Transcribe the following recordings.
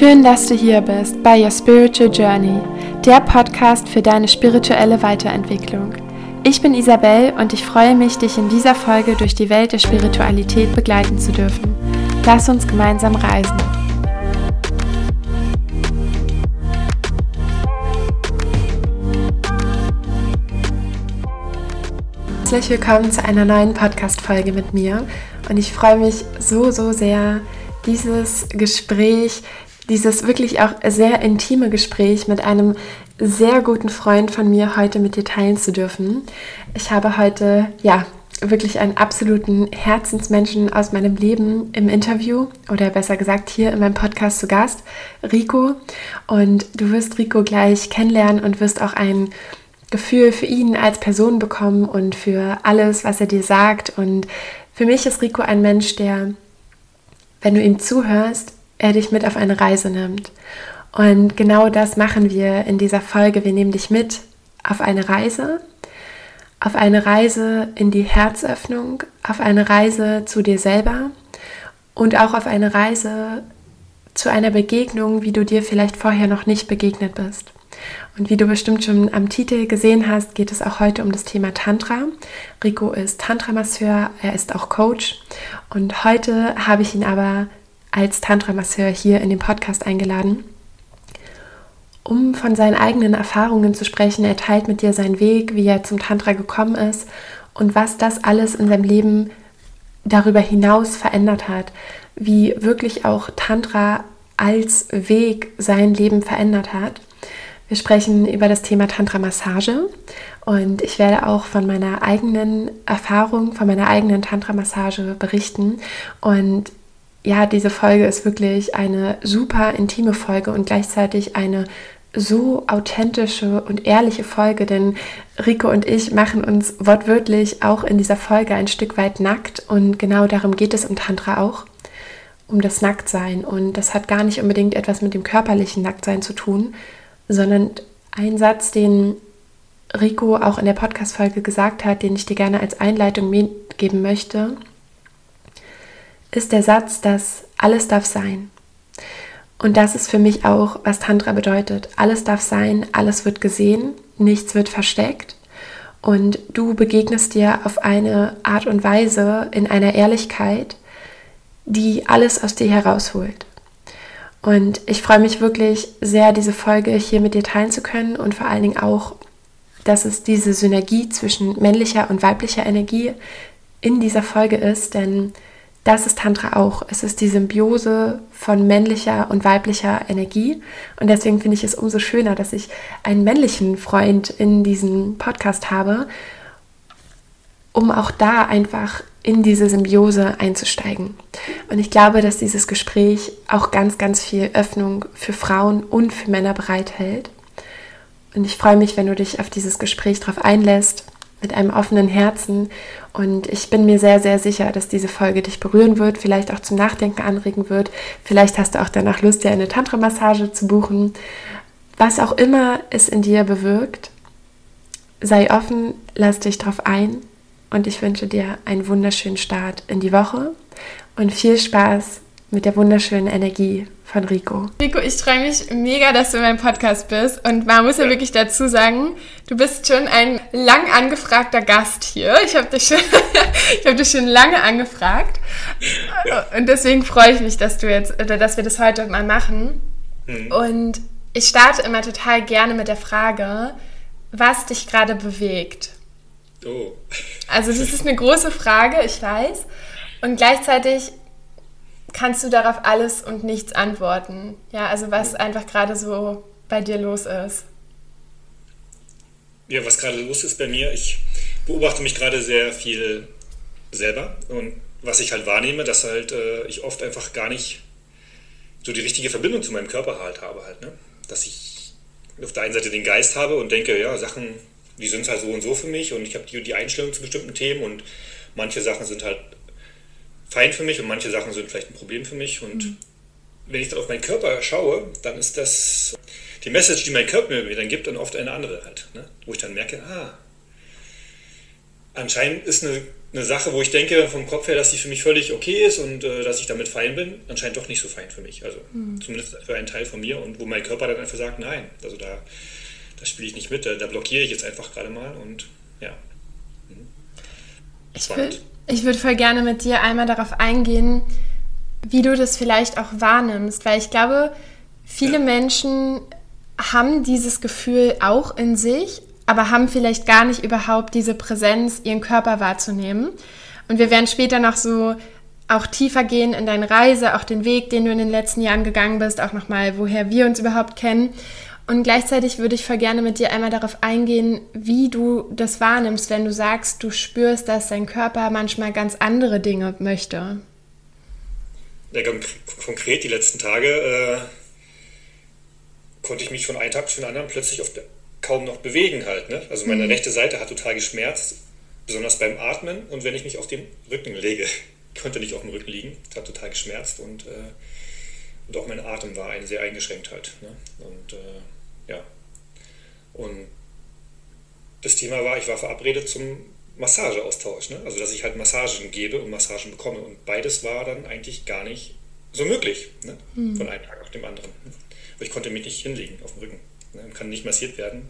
Schön, dass du hier bist bei Your Spiritual Journey, der Podcast für deine spirituelle Weiterentwicklung. Ich bin Isabel und ich freue mich, dich in dieser Folge durch die Welt der Spiritualität begleiten zu dürfen. Lass uns gemeinsam reisen. Herzlich willkommen zu einer neuen Podcast-Folge mit mir und ich freue mich so, so sehr, dieses Gespräch, dieses wirklich auch sehr intime Gespräch mit einem sehr guten Freund von mir heute mit dir teilen zu dürfen. Ich habe heute, ja, wirklich einen absoluten Herzensmenschen aus meinem Leben im Interview oder besser gesagt hier in meinem Podcast zu Gast, Rico. Und du wirst Rico gleich kennenlernen und wirst auch ein Gefühl für ihn als Person bekommen und für alles, was er dir sagt. Und für mich ist Rico ein Mensch, der wenn du ihm zuhörst, er dich mit auf eine Reise nimmt. Und genau das machen wir in dieser Folge. Wir nehmen dich mit auf eine Reise, auf eine Reise in die Herzöffnung, auf eine Reise zu dir selber und auch auf eine Reise zu einer Begegnung, wie du dir vielleicht vorher noch nicht begegnet bist. Und wie du bestimmt schon am Titel gesehen hast, geht es auch heute um das Thema Tantra. Rico ist Tantra-Masseur, er ist auch Coach. Und heute habe ich ihn aber als Tantra-Masseur hier in den Podcast eingeladen, um von seinen eigenen Erfahrungen zu sprechen. Er teilt mit dir seinen Weg, wie er zum Tantra gekommen ist und was das alles in seinem Leben darüber hinaus verändert hat, wie wirklich auch Tantra als Weg sein Leben verändert hat. Wir sprechen über das Thema Tantra-Massage und ich werde auch von meiner eigenen Erfahrung, von meiner eigenen Tantra-Massage berichten. Und ja, diese Folge ist wirklich eine super intime Folge und gleichzeitig eine so authentische und ehrliche Folge, denn Rico und ich machen uns wortwörtlich auch in dieser Folge ein Stück weit nackt und genau darum geht es im Tantra auch, um das Nacktsein. Und das hat gar nicht unbedingt etwas mit dem körperlichen Nacktsein zu tun, sondern ein Satz, den Rico auch in der Podcast-Folge gesagt hat, den ich dir gerne als Einleitung mitgeben möchte, ist der Satz, dass alles darf sein. Und das ist für mich auch, was Tantra bedeutet. Alles darf sein, alles wird gesehen, nichts wird versteckt. Und du begegnest dir auf eine Art und Weise in einer Ehrlichkeit, die alles aus dir herausholt. Und ich freue mich wirklich sehr, diese Folge hier mit dir teilen zu können und vor allen Dingen auch, dass es diese Synergie zwischen männlicher und weiblicher Energie in dieser Folge ist, denn das ist Tantra auch. Es ist die Symbiose von männlicher und weiblicher Energie. Und deswegen finde ich es umso schöner, dass ich einen männlichen Freund in diesem Podcast habe, um auch da einfach in diese Symbiose einzusteigen. Und ich glaube, dass dieses Gespräch auch ganz, ganz viel Öffnung für Frauen und für Männer bereithält. Und ich freue mich, wenn du dich auf dieses Gespräch darauf einlässt, mit einem offenen Herzen. Und ich bin mir sehr, sehr sicher, dass diese Folge dich berühren wird, vielleicht auch zum Nachdenken anregen wird. Vielleicht hast du auch danach Lust, dir eine Tantra-Massage zu buchen. Was auch immer es in dir bewirkt, sei offen, lass dich darauf ein und ich wünsche dir einen wunderschönen Start in die Woche und viel Spaß mit der wunderschönen Energie von Rico. Rico, ich freue mich mega, dass du in meinem Podcast bist. Und man muss ja wirklich dazu sagen, du bist schon ein lang angefragter Gast hier. Ich habe dich, schon, hab dich schon lange angefragt. Und deswegen freue ich mich, dass du jetzt, oder dass wir das heute mal machen. Mhm. Und ich starte immer total gerne mit der Frage, was dich gerade bewegt. Oh. Also das ist eine große Frage, ich weiß. Und gleichzeitig kannst du darauf alles und nichts antworten. Ja, also was einfach gerade so bei dir los ist. Ja, was gerade los ist bei mir, ich beobachte mich gerade sehr viel selber und was ich halt wahrnehme, dass halt äh, ich oft einfach gar nicht so die richtige Verbindung zu meinem Körper halt habe halt, ne? Dass ich auf der einen Seite den Geist habe und denke, ja, Sachen die sind halt so und so für mich und ich habe die, die Einstellung zu bestimmten Themen und manche Sachen sind halt fein für mich und manche Sachen sind vielleicht ein Problem für mich. Und mhm. wenn ich dann auf meinen Körper schaue, dann ist das die Message, die mein Körper mir dann gibt, dann oft eine andere halt. Ne? Wo ich dann merke, ah, anscheinend ist eine, eine Sache, wo ich denke vom Kopf her, dass sie für mich völlig okay ist und äh, dass ich damit fein bin, anscheinend doch nicht so fein für mich. Also mhm. zumindest für einen Teil von mir und wo mein Körper dann einfach sagt, nein, also da, da spiele ich nicht mit, da, da, blockiere ich jetzt einfach gerade mal und ja. Mhm. Ich würde würd voll gerne mit dir einmal darauf eingehen, wie du das vielleicht auch wahrnimmst, weil ich glaube, viele. Menschen haben dieses Gefühl auch in sich, aber haben vielleicht gar nicht überhaupt diese Präsenz, ihren Körper wahrzunehmen. Und wir werden später noch so auch tiefer gehen in deine Reise, auch den Weg, den du in den letzten Jahren gegangen bist, auch nochmal, woher wir uns überhaupt kennen. Und gleichzeitig würde ich voll gerne mit dir einmal darauf eingehen, wie du das wahrnimmst, wenn du sagst, du spürst, dass dein Körper manchmal ganz andere Dinge möchte. Ja, konkret die letzten Tage äh, konnte ich mich von einem Tag zu den anderen plötzlich auf, kaum noch bewegen halt. Ne? Also meine mhm. rechte Seite hat total geschmerzt, besonders beim Atmen und wenn ich mich auf den Rücken lege. Ich konnte nicht auf dem Rücken liegen, es hat total geschmerzt und, äh, und auch mein Atem war ein sehr eingeschränkt halt. Ne? Und äh, ja. Und das Thema war, ich war verabredet zum Massageaustausch. Ne? Also dass ich halt Massagen gebe und Massagen bekomme. Und beides war dann eigentlich gar nicht so möglich. Ne? Mhm. Von einem Tag auf dem anderen. Ne? Aber ich konnte mich nicht hinlegen auf dem Rücken. Ne? Kann nicht massiert werden.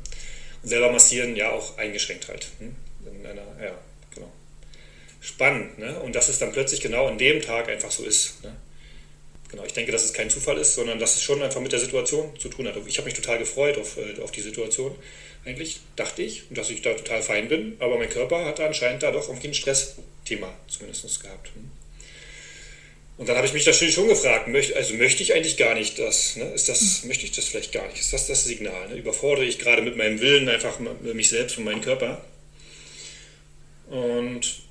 Und selber massieren, ja, auch eingeschränkt halt. Ne? In einer, ja, genau. Spannend, ne? Und dass es dann plötzlich genau an dem Tag einfach so ist. Ne? Genau, ich denke, dass es kein Zufall ist, sondern dass es schon einfach mit der Situation zu tun hat. Ich habe mich total gefreut auf, äh, auf die Situation, eigentlich, dachte ich, dass ich da total fein bin, aber mein Körper hatte anscheinend da doch irgendwie ein Stressthema zumindest gehabt. Hm? Und dann habe ich mich natürlich schon gefragt, möchte, also möchte ich eigentlich gar nicht das, ne? ist das, möchte ich das vielleicht gar nicht, ist das das Signal? Ne? Überfordere ich gerade mit meinem Willen einfach mich selbst und meinen Körper? Und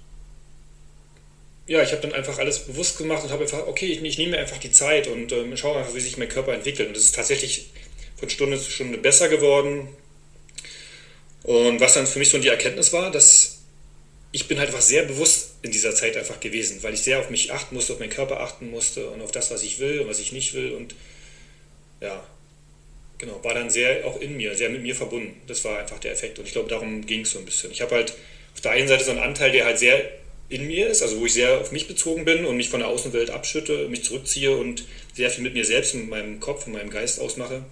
ja, ich habe dann einfach alles bewusst gemacht und habe einfach, okay, ich, ich nehme mir einfach die Zeit und ähm, schaue einfach, wie sich mein Körper entwickelt. Und es ist tatsächlich von Stunde zu Stunde besser geworden. Und was dann für mich so die Erkenntnis war, dass ich bin halt einfach sehr bewusst in dieser Zeit einfach gewesen, weil ich sehr auf mich achten musste, auf meinen Körper achten musste und auf das, was ich will und was ich nicht will. Und ja, genau, war dann sehr auch in mir, sehr mit mir verbunden. Das war einfach der Effekt. Und ich glaube, darum ging es so ein bisschen. Ich habe halt auf der einen Seite so einen Anteil, der halt sehr in mir ist, also wo ich sehr auf mich bezogen bin und mich von der Außenwelt abschütte, mich zurückziehe und sehr viel mit mir selbst, mit meinem Kopf und meinem Geist ausmache.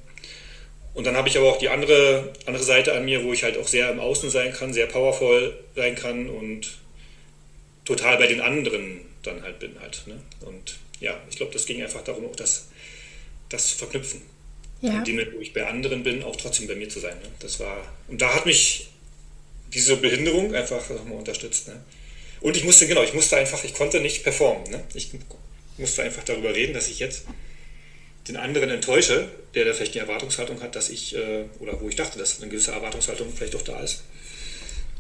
Und dann habe ich aber auch die andere, andere Seite an mir, wo ich halt auch sehr im Außen sein kann, sehr powervoll sein kann und total bei den anderen dann halt bin halt. Ne? Und ja, ich glaube, das ging einfach darum, auch das, das zu verknüpfen. Ja. In dem, wo ich bei anderen bin, auch trotzdem bei mir zu sein. Ne? Das war, und da hat mich diese Behinderung einfach nochmal unterstützt. Ne? Und ich musste, genau, ich musste einfach, ich konnte nicht performen. Ne? Ich musste einfach darüber reden, dass ich jetzt den anderen enttäusche, der da vielleicht die Erwartungshaltung hat, dass ich, äh, oder wo ich dachte, dass eine gewisse Erwartungshaltung vielleicht doch da ist,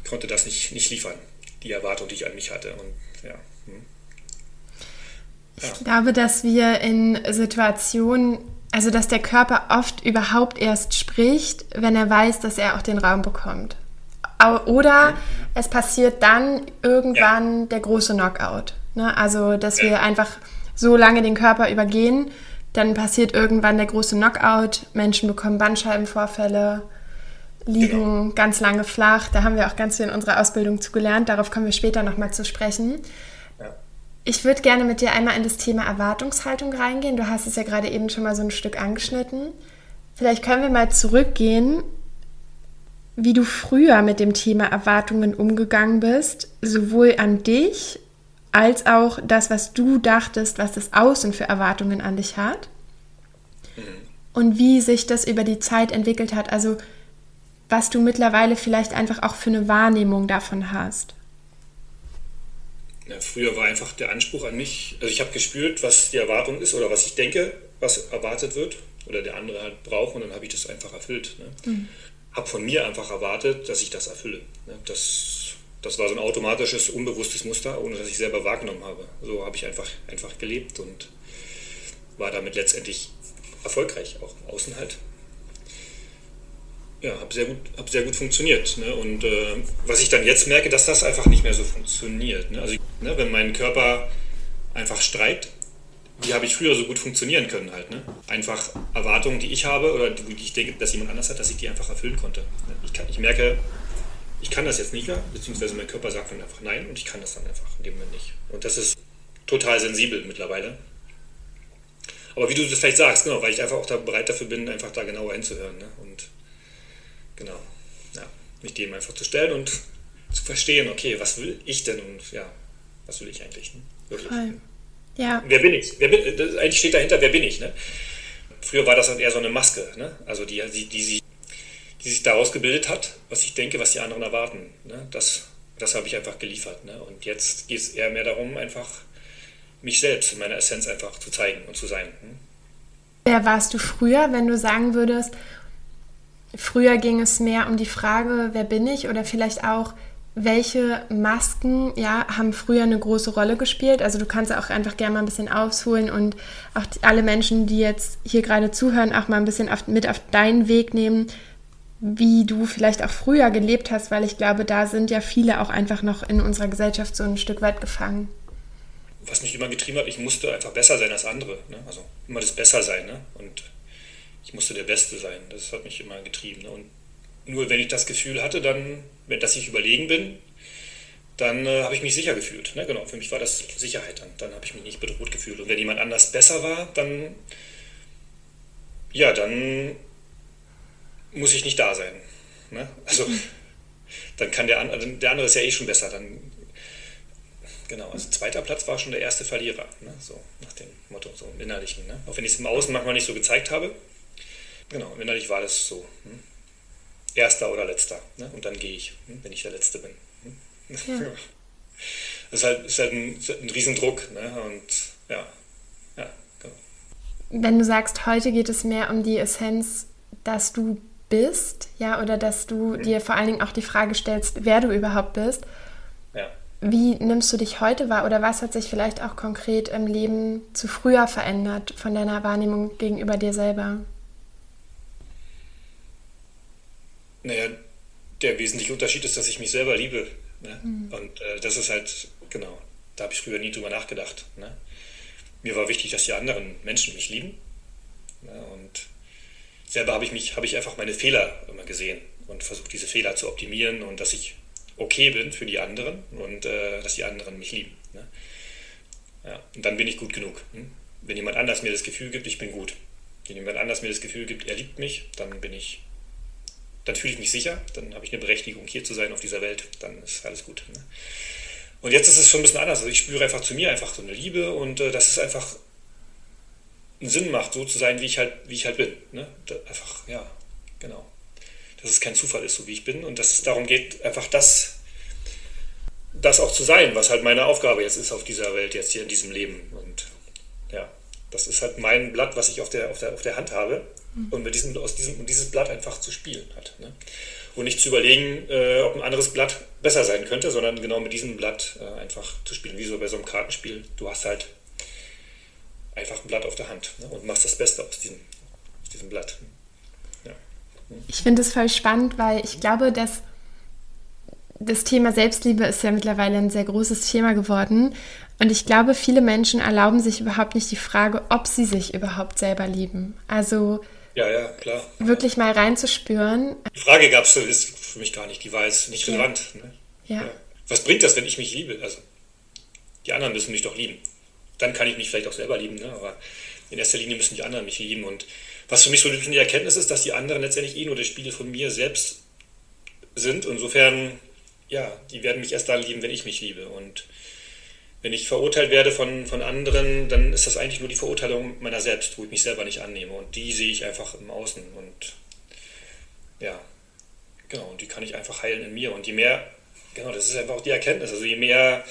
konnte das nicht, nicht liefern, die Erwartung, die ich an mich hatte. Und, ja. Hm. Ich glaube, dass wir in Situationen, also dass der Körper oft überhaupt erst spricht, wenn er weiß, dass er auch den Raum bekommt. Oder es passiert dann irgendwann ja. der große Knockout. Ne? Also, dass wir einfach so lange den Körper übergehen, dann passiert irgendwann der große Knockout, Menschen bekommen Bandscheibenvorfälle, liegen genau. ganz lange flach. Da haben wir auch ganz viel in unserer Ausbildung zu gelernt. Darauf kommen wir später nochmal zu sprechen. Ja. Ich würde gerne mit dir einmal in das Thema Erwartungshaltung reingehen. Du hast es ja gerade eben schon mal so ein Stück angeschnitten. Vielleicht können wir mal zurückgehen, wie du früher mit dem Thema Erwartungen umgegangen bist, sowohl an dich als auch das, was du dachtest, was das Außen für Erwartungen an dich hat. Mhm. Und wie sich das über die Zeit entwickelt hat. Also was du mittlerweile vielleicht einfach auch für eine Wahrnehmung davon hast. Ja, früher war einfach der Anspruch an mich, also ich habe gespürt, was die Erwartung ist oder was ich denke, was erwartet wird oder der andere halt braucht und dann habe ich das einfach erfüllt. Ne? Mhm. Habe von mir einfach erwartet, dass ich das erfülle. Ne? Das das war so ein automatisches, unbewusstes Muster, ohne dass ich selber wahrgenommen habe. So habe ich einfach, einfach gelebt und war damit letztendlich erfolgreich, auch im Außen halt. Ja, habe sehr, gut, hab sehr gut funktioniert. Ne? Und äh, was ich dann jetzt merke, dass das einfach nicht mehr so funktioniert. Ne? Also, ne, wenn mein Körper einfach streikt, wie habe ich früher so gut funktionieren können halt. Ne? Einfach Erwartungen, die ich habe oder die, ich denke, dass jemand anders hat, dass ich die einfach erfüllen konnte. Ich, kann, ich merke, ich kann das jetzt nicht mehr, beziehungsweise mein Körper sagt dann einfach nein und ich kann das dann einfach in dem Moment nicht. Und das ist total sensibel mittlerweile. Aber wie du das vielleicht sagst, genau, weil ich einfach auch da bereit dafür bin, einfach da genauer hinzuhören. Ne? Und genau, ja, mich dem einfach zu stellen und zu verstehen, okay, was will ich denn und ja, was will ich eigentlich? Ne? Wirklich. Voll. Ja. Wer bin ich? Wer bin, eigentlich steht dahinter, wer bin ich? Ne? Früher war das dann eher so eine Maske, ne? also die, die, die, sich, die sich daraus gebildet hat, was ich denke, was die anderen erwarten. Ne? Das, das habe ich einfach geliefert. Ne? Und jetzt geht es eher mehr darum, einfach mich selbst in meiner Essenz einfach zu zeigen und zu sein. Hm? Wer warst du früher, wenn du sagen würdest, früher ging es mehr um die Frage, wer bin ich oder vielleicht auch, welche Masken ja, haben früher eine große Rolle gespielt? Also du kannst auch einfach gerne mal ein bisschen ausholen und auch die, alle Menschen, die jetzt hier gerade zuhören, auch mal ein bisschen auf, mit auf deinen Weg nehmen, wie du vielleicht auch früher gelebt hast, weil ich glaube, da sind ja viele auch einfach noch in unserer Gesellschaft so ein Stück weit gefangen was mich immer getrieben hat, ich musste einfach besser sein als andere. Ne? Also immer das Bessersein. Ne? Und ich musste der Beste sein. Das hat mich immer getrieben. Ne? Und nur wenn ich das Gefühl hatte, dann, dass ich überlegen bin, dann äh, habe ich mich sicher gefühlt. Ne? Genau, für mich war das Sicherheit. Dann, dann habe ich mich nicht bedroht gefühlt. Und wenn jemand anders besser war, dann, ja, dann muss ich nicht da sein. Ne? Also, dann kann der, der andere ist ja eh schon besser. Dann Genau, also zweiter Platz war schon der erste Verlierer, ne? so nach dem Motto, so im Innerlichen. Ne? Auch wenn ich es im Außen manchmal nicht so gezeigt habe. Genau, innerlich war das so. Hm? Erster oder letzter. Ne? Und dann gehe ich, hm? wenn ich der Letzte bin. Hm? Ja. Das ist halt, ist halt ein, ist halt ein Riesendruck. Ne? Und ja, ja, genau. Wenn du sagst, heute geht es mehr um die Essenz, dass du bist, ja, oder dass du mhm. dir vor allen Dingen auch die Frage stellst, wer du überhaupt bist. Ja wie nimmst du dich heute wahr oder was hat sich vielleicht auch konkret im Leben zu früher verändert von deiner Wahrnehmung gegenüber dir selber? Naja, der wesentliche Unterschied ist, dass ich mich selber liebe. Ne? Mhm. Und äh, das ist halt, genau, da habe ich früher nie drüber nachgedacht. Ne? Mir war wichtig, dass die anderen Menschen mich lieben. Ne? Und selber habe ich mich, habe ich einfach meine Fehler immer gesehen und versucht, diese Fehler zu optimieren und dass ich okay bin für die anderen und äh, dass die anderen mich lieben. Ne? Ja, und dann bin ich gut genug. Hm? Wenn jemand anders mir das Gefühl gibt, ich bin gut. Wenn jemand anders mir das Gefühl gibt, er liebt mich, dann bin ich, dann fühle ich mich sicher, dann habe ich eine Berechtigung, hier zu sein auf dieser Welt, dann ist alles gut. Ne? Und jetzt ist es schon ein bisschen anders. Also ich spüre einfach zu mir einfach so eine Liebe und äh, dass es einfach einen Sinn macht, so zu sein, wie ich halt, wie ich halt bin. Ne? Da, einfach, ja, genau dass es kein Zufall ist, so wie ich bin und dass es darum geht, einfach das, das auch zu sein, was halt meine Aufgabe jetzt ist auf dieser Welt, jetzt hier in diesem Leben. Und ja, das ist halt mein Blatt, was ich auf der, auf der, auf der Hand habe. Und mit diesem, aus diesem, dieses Blatt einfach zu spielen hat. Ne? Und nicht zu überlegen, äh, ob ein anderes Blatt besser sein könnte, sondern genau mit diesem Blatt äh, einfach zu spielen, wie so bei so einem Kartenspiel. Du hast halt einfach ein Blatt auf der Hand ne? und machst das Beste aus diesem, aus diesem Blatt. Ich finde es voll spannend, weil ich glaube, dass das Thema Selbstliebe ist ja mittlerweile ein sehr großes Thema geworden. Und ich glaube, viele Menschen erlauben sich überhaupt nicht die Frage, ob sie sich überhaupt selber lieben. Also ja, ja, klar. wirklich mal reinzuspüren. Die Frage gab es für mich gar nicht, die war jetzt nicht relevant. Ja. Ne? Ja. ja. Was bringt das, wenn ich mich liebe? Also, die anderen müssen mich doch lieben. Dann kann ich mich vielleicht auch selber lieben, ne? aber in erster Linie müssen die anderen mich lieben. Und was für mich so die Erkenntnis ist, dass die anderen letztendlich eh nur der Spiegel von mir selbst sind. Insofern, ja, die werden mich erst dann lieben, wenn ich mich liebe. Und wenn ich verurteilt werde von, von anderen, dann ist das eigentlich nur die Verurteilung meiner selbst, wo ich mich selber nicht annehme. Und die sehe ich einfach im Außen. Und ja, genau, und die kann ich einfach heilen in mir. Und je mehr, genau, das ist einfach auch die Erkenntnis. Also je mehr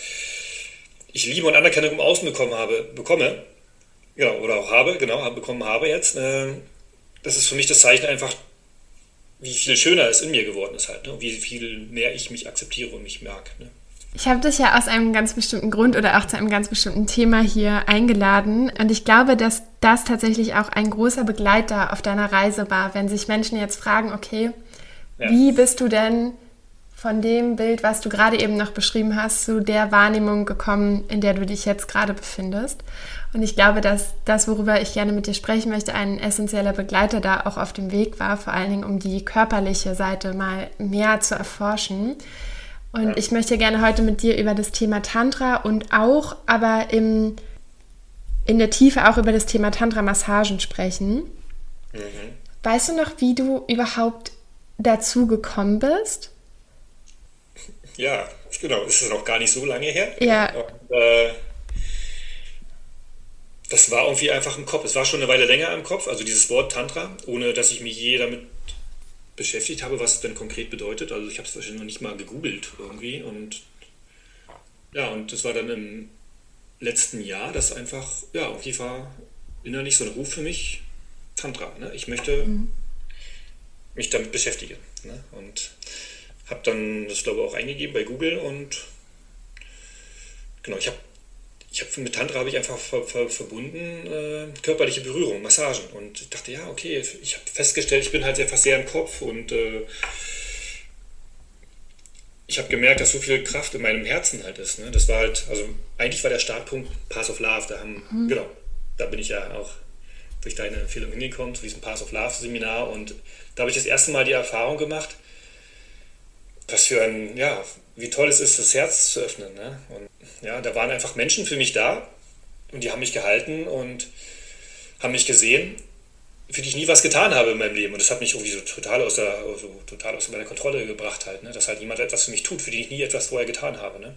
ich Liebe und Anerkennung im Außen bekommen habe, bekomme, Genau, oder auch habe, genau, bekommen habe jetzt. Äh, das ist für mich das Zeichen einfach, wie viel schöner es in mir geworden ist halt, ne? wie viel mehr ich mich akzeptiere und mich mag. Ne? Ich habe dich ja aus einem ganz bestimmten Grund oder auch zu einem ganz bestimmten Thema hier eingeladen. Und ich glaube, dass das tatsächlich auch ein großer Begleiter auf deiner Reise war, wenn sich Menschen jetzt fragen, okay, ja. wie bist du denn von dem Bild, was du gerade eben noch beschrieben hast, zu der Wahrnehmung gekommen, in der du dich jetzt gerade befindest. Und ich glaube, dass das, worüber ich gerne mit dir sprechen möchte, ein essentieller Begleiter da auch auf dem Weg war, vor allen Dingen um die körperliche Seite mal mehr zu erforschen. Und ja. ich möchte gerne heute mit dir über das Thema Tantra und auch aber im, in der Tiefe auch über das Thema Tantra-Massagen sprechen. Mhm. Weißt du noch, wie du überhaupt dazu gekommen bist? Ja, genau, das ist noch gar nicht so lange her. Ja. Und, äh, das war irgendwie einfach im Kopf. Es war schon eine Weile länger im Kopf, also dieses Wort Tantra, ohne dass ich mich je damit beschäftigt habe, was es denn konkret bedeutet. Also ich habe es wahrscheinlich noch nicht mal gegoogelt irgendwie. Und ja, und das war dann im letzten Jahr, das einfach, ja, irgendwie war innerlich so ein Ruf für mich, Tantra. Ne? Ich möchte mhm. mich damit beschäftigen. Ne? Und habe dann das, glaube ich, auch eingegeben bei Google und genau, ich habe ich habe mit Tantra habe ich einfach ver, ver, verbunden äh, körperliche Berührung, Massagen und dachte, ja, okay, ich habe festgestellt, ich bin halt einfach sehr im Kopf und äh, ich habe gemerkt, dass so viel Kraft in meinem Herzen halt ist. Ne? Das war halt, also eigentlich war der Startpunkt Pass of Love. Da haben, mhm. genau, da bin ich ja auch durch deine Empfehlung hingekommen zu diesem Pass of Love Seminar und da habe ich das erste Mal die Erfahrung gemacht, was für ein, ja, wie toll es ist, das Herz zu öffnen. Ne? Und ja, da waren einfach Menschen für mich da und die haben mich gehalten und haben mich gesehen, für die ich nie was getan habe in meinem Leben. Und das hat mich irgendwie so total aus, der, so total aus meiner Kontrolle gebracht, halt, ne? dass halt jemand etwas für mich tut, für die ich nie etwas vorher getan habe. Ne?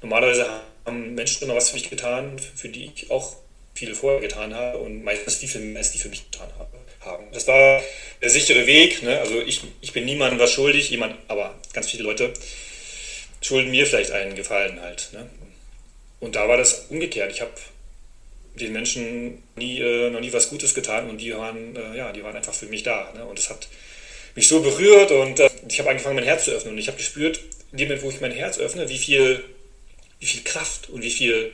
Normalerweise haben Menschen immer was für mich getan, für die ich auch viel vorher getan habe und meistens viel, viel mehr, als die für mich getan habe haben. Das war der sichere Weg. Ne? Also ich, ich bin niemandem was schuldig, jemand, aber ganz viele Leute schulden mir vielleicht einen Gefallen halt. Ne? Und da war das umgekehrt. Ich habe den Menschen nie, äh, noch nie was Gutes getan und die waren, äh, ja, die waren einfach für mich da. Ne? Und es hat mich so berührt und äh, ich habe angefangen, mein Herz zu öffnen. Und ich habe gespürt, in dem Moment, wo ich mein Herz öffne, wie viel, wie viel Kraft und wie viel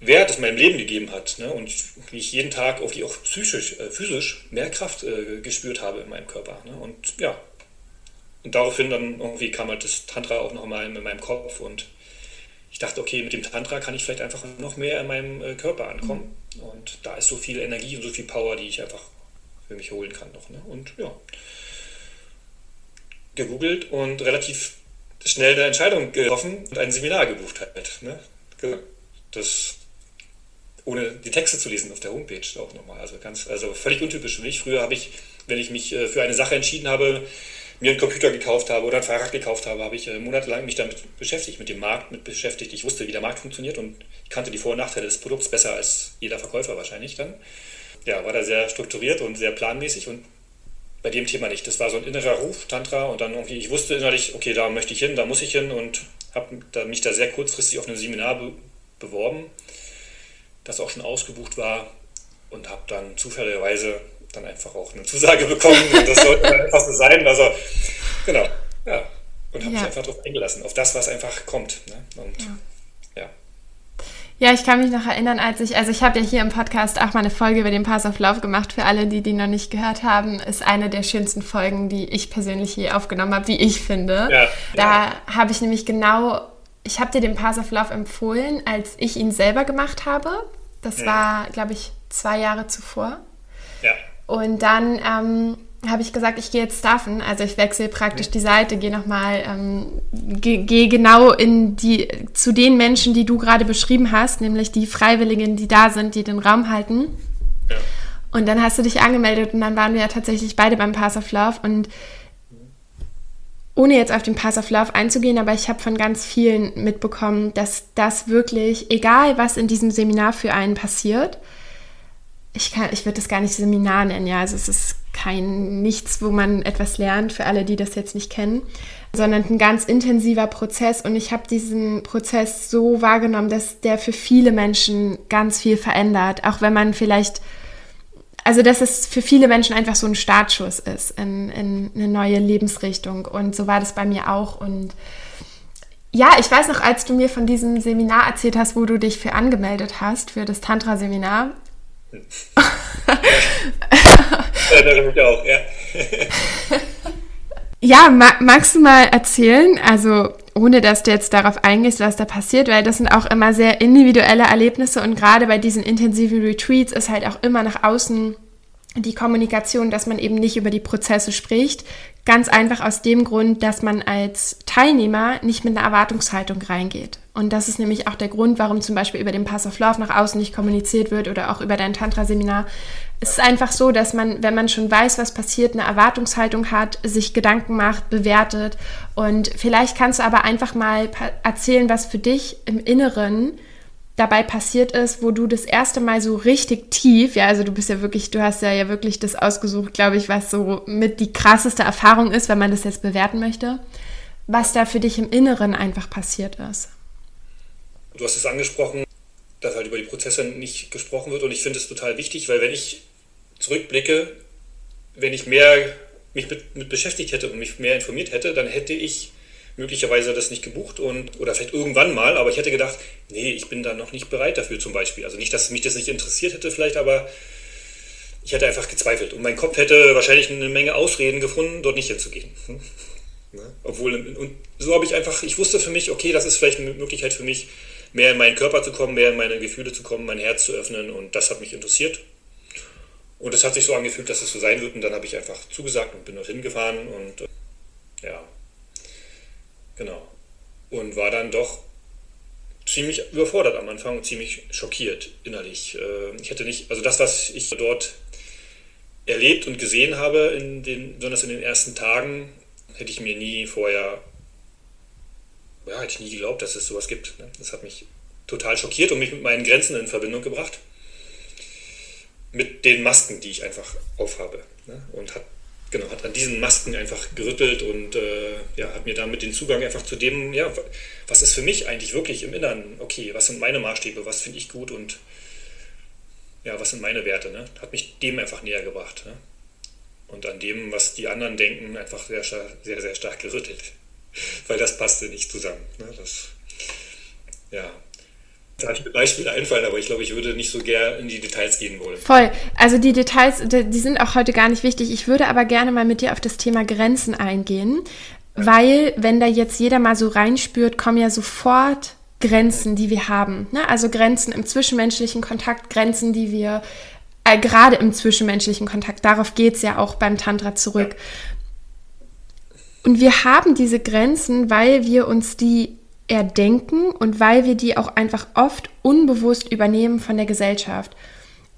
Wert es meinem Leben gegeben hat. Ne? Und wie ich jeden Tag irgendwie auch psychisch, äh, physisch mehr Kraft äh, gespürt habe in meinem Körper. Ne? Und ja, und daraufhin dann irgendwie kam halt das Tantra auch nochmal in meinem Kopf und ich dachte, okay, mit dem Tantra kann ich vielleicht einfach noch mehr in meinem äh, Körper ankommen. Mhm. Und da ist so viel Energie und so viel Power, die ich einfach für mich holen kann noch. Ne? Und ja, gegoogelt und relativ schnell eine Entscheidung getroffen und ein Seminar gebucht halt. Ne? Das ohne die Texte zu lesen auf der Homepage auch nochmal. Also ganz, also völlig untypisch für mich. Früher habe ich, wenn ich mich äh, für eine Sache entschieden habe, mir einen Computer gekauft habe oder ein Fahrrad gekauft habe, habe ich äh, monatelang mich damit beschäftigt, mit dem Markt mit beschäftigt. Ich wusste, wie der Markt funktioniert und kannte die Vor- und Nachteile des Produkts besser als jeder Verkäufer wahrscheinlich dann. Ja, war da sehr strukturiert und sehr planmäßig und bei dem Thema nicht. Das war so ein innerer Ruf, Tantra, und dann irgendwie, ich wusste innerlich, okay, da möchte ich hin, da muss ich hin und habe mich da sehr kurzfristig auf einem Seminar be beworben das auch schon ausgebucht war und habe dann zufälligerweise dann einfach auch eine Zusage bekommen. Und das sollte dann einfach so sein. Also, genau, ja. Und habe ja. mich einfach darauf eingelassen, auf das, was einfach kommt. Ne? Und ja. ja. Ja, ich kann mich noch erinnern, als ich, also ich habe ja hier im Podcast auch mal eine Folge über den Pass of Love gemacht. Für alle, die die noch nicht gehört haben, ist eine der schönsten Folgen, die ich persönlich je aufgenommen habe, wie ich finde. Ja, da ja. habe ich nämlich genau, ich habe dir den Pass of Love empfohlen, als ich ihn selber gemacht habe. Das mhm. war, glaube ich, zwei Jahre zuvor. Ja. Und dann ähm, habe ich gesagt, ich gehe jetzt staffen. Also ich wechsle praktisch mhm. die Seite, gehe nochmal, ähm, gehe geh genau in die, zu den Menschen, die du gerade beschrieben hast, nämlich die Freiwilligen, die da sind, die den Raum halten. Ja. Und dann hast du dich angemeldet und dann waren wir ja tatsächlich beide beim Pass of Love und ohne jetzt auf den Pass of Love einzugehen, aber ich habe von ganz vielen mitbekommen, dass das wirklich, egal was in diesem Seminar für einen passiert, ich, ich würde das gar nicht Seminar nennen, ja, also es ist kein nichts, wo man etwas lernt, für alle, die das jetzt nicht kennen, sondern ein ganz intensiver Prozess. Und ich habe diesen Prozess so wahrgenommen, dass der für viele Menschen ganz viel verändert, auch wenn man vielleicht also dass es für viele Menschen einfach so ein Startschuss ist in, in eine neue Lebensrichtung. Und so war das bei mir auch. Und ja, ich weiß noch, als du mir von diesem Seminar erzählt hast, wo du dich für angemeldet hast, für das Tantra-Seminar. ja, das ich auch, ja. Ja, ma magst du mal erzählen, also ohne dass du jetzt darauf eingehst, was da passiert, weil das sind auch immer sehr individuelle Erlebnisse und gerade bei diesen intensiven Retreats ist halt auch immer nach außen die Kommunikation, dass man eben nicht über die Prozesse spricht. Ganz einfach aus dem Grund, dass man als Teilnehmer nicht mit einer Erwartungshaltung reingeht. Und das ist nämlich auch der Grund, warum zum Beispiel über den Pass of Love nach außen nicht kommuniziert wird oder auch über dein Tantra-Seminar. Es ist einfach so, dass man, wenn man schon weiß, was passiert, eine Erwartungshaltung hat, sich Gedanken macht, bewertet. Und vielleicht kannst du aber einfach mal erzählen, was für dich im Inneren dabei passiert ist, wo du das erste Mal so richtig tief, ja, also du bist ja wirklich, du hast ja, ja wirklich das ausgesucht, glaube ich, was so mit die krasseste Erfahrung ist, wenn man das jetzt bewerten möchte, was da für dich im Inneren einfach passiert ist. Du hast es angesprochen, dass halt über die Prozesse nicht gesprochen wird und ich finde es total wichtig, weil wenn ich zurückblicke, wenn ich mehr mich mit, mit beschäftigt hätte und mich mehr informiert hätte, dann hätte ich möglicherweise das nicht gebucht und oder vielleicht irgendwann mal, aber ich hätte gedacht, nee, ich bin da noch nicht bereit dafür zum Beispiel. Also nicht, dass mich das nicht interessiert hätte vielleicht, aber ich hätte einfach gezweifelt und mein Kopf hätte wahrscheinlich eine Menge Ausreden gefunden, dort nicht hinzugehen. Hm? Ja, obwohl, und so habe ich einfach, ich wusste für mich, okay, das ist vielleicht eine Möglichkeit für mich, mehr in meinen Körper zu kommen, mehr in meine Gefühle zu kommen, mein Herz zu öffnen und das hat mich interessiert. Und es hat sich so angefühlt, dass es so sein wird und dann habe ich einfach zugesagt und bin dorthin gefahren und äh, ja, Genau. Und war dann doch ziemlich überfordert am Anfang und ziemlich schockiert innerlich. Äh, ich hätte nicht, also das, was ich dort erlebt und gesehen habe, in den, besonders in den ersten Tagen, hätte ich mir nie vorher, ja, hätte ich nie geglaubt, dass es sowas gibt. Ne? Das hat mich total schockiert und mich mit meinen Grenzen in Verbindung gebracht. Mit den Masken, die ich einfach aufhabe. Ne? Und hat genau, hat an diesen Masken einfach gerüttelt und äh, ja, hat mir damit den Zugang einfach zu dem, ja, was ist für mich eigentlich wirklich im Inneren, okay, was sind meine Maßstäbe, was finde ich gut und ja, was sind meine Werte, ne? Hat mich dem einfach näher gebracht. Ne? Und an dem, was die anderen denken, einfach sehr, sehr, sehr stark gerüttelt. Weil das passte nicht zusammen. Ne? Das, ja, da mir Beispiele einfallen, aber ich glaube, ich würde nicht so gern in die Details gehen wollen. Voll. Also die Details, die sind auch heute gar nicht wichtig. Ich würde aber gerne mal mit dir auf das Thema Grenzen eingehen, weil wenn da jetzt jeder mal so reinspürt, kommen ja sofort Grenzen, die wir haben. Ne? Also Grenzen im zwischenmenschlichen Kontakt, Grenzen, die wir äh, gerade im zwischenmenschlichen Kontakt, darauf geht es ja auch beim Tantra zurück. Ja. Und wir haben diese Grenzen, weil wir uns die erdenken und weil wir die auch einfach oft unbewusst übernehmen von der Gesellschaft.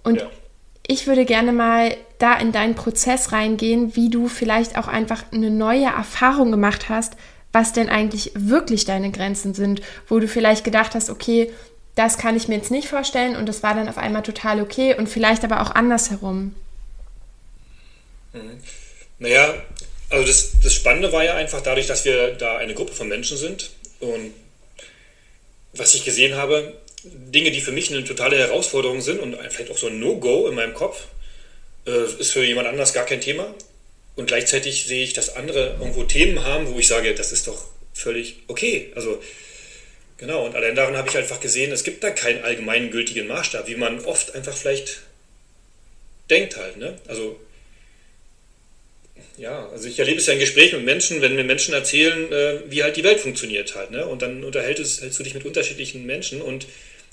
Und ja. ich würde gerne mal da in deinen Prozess reingehen, wie du vielleicht auch einfach eine neue Erfahrung gemacht hast, was denn eigentlich wirklich deine Grenzen sind, wo du vielleicht gedacht hast, okay, das kann ich mir jetzt nicht vorstellen und das war dann auf einmal total okay und vielleicht aber auch andersherum. Mhm. Naja, also das, das Spannende war ja einfach dadurch, dass wir da eine Gruppe von Menschen sind, und was ich gesehen habe, Dinge, die für mich eine totale Herausforderung sind und vielleicht auch so ein No-Go in meinem Kopf, äh, ist für jemand anders gar kein Thema. Und gleichzeitig sehe ich, dass andere irgendwo Themen haben, wo ich sage, das ist doch völlig okay. Also genau, und allein daran habe ich einfach gesehen, es gibt da keinen allgemeinen gültigen Maßstab, wie man oft einfach vielleicht denkt halt. Ne? Also ja, also ich erlebe es ja in Gesprächen mit Menschen, wenn mir Menschen erzählen, äh, wie halt die Welt funktioniert halt. Ne? Und dann unterhältst du dich mit unterschiedlichen Menschen und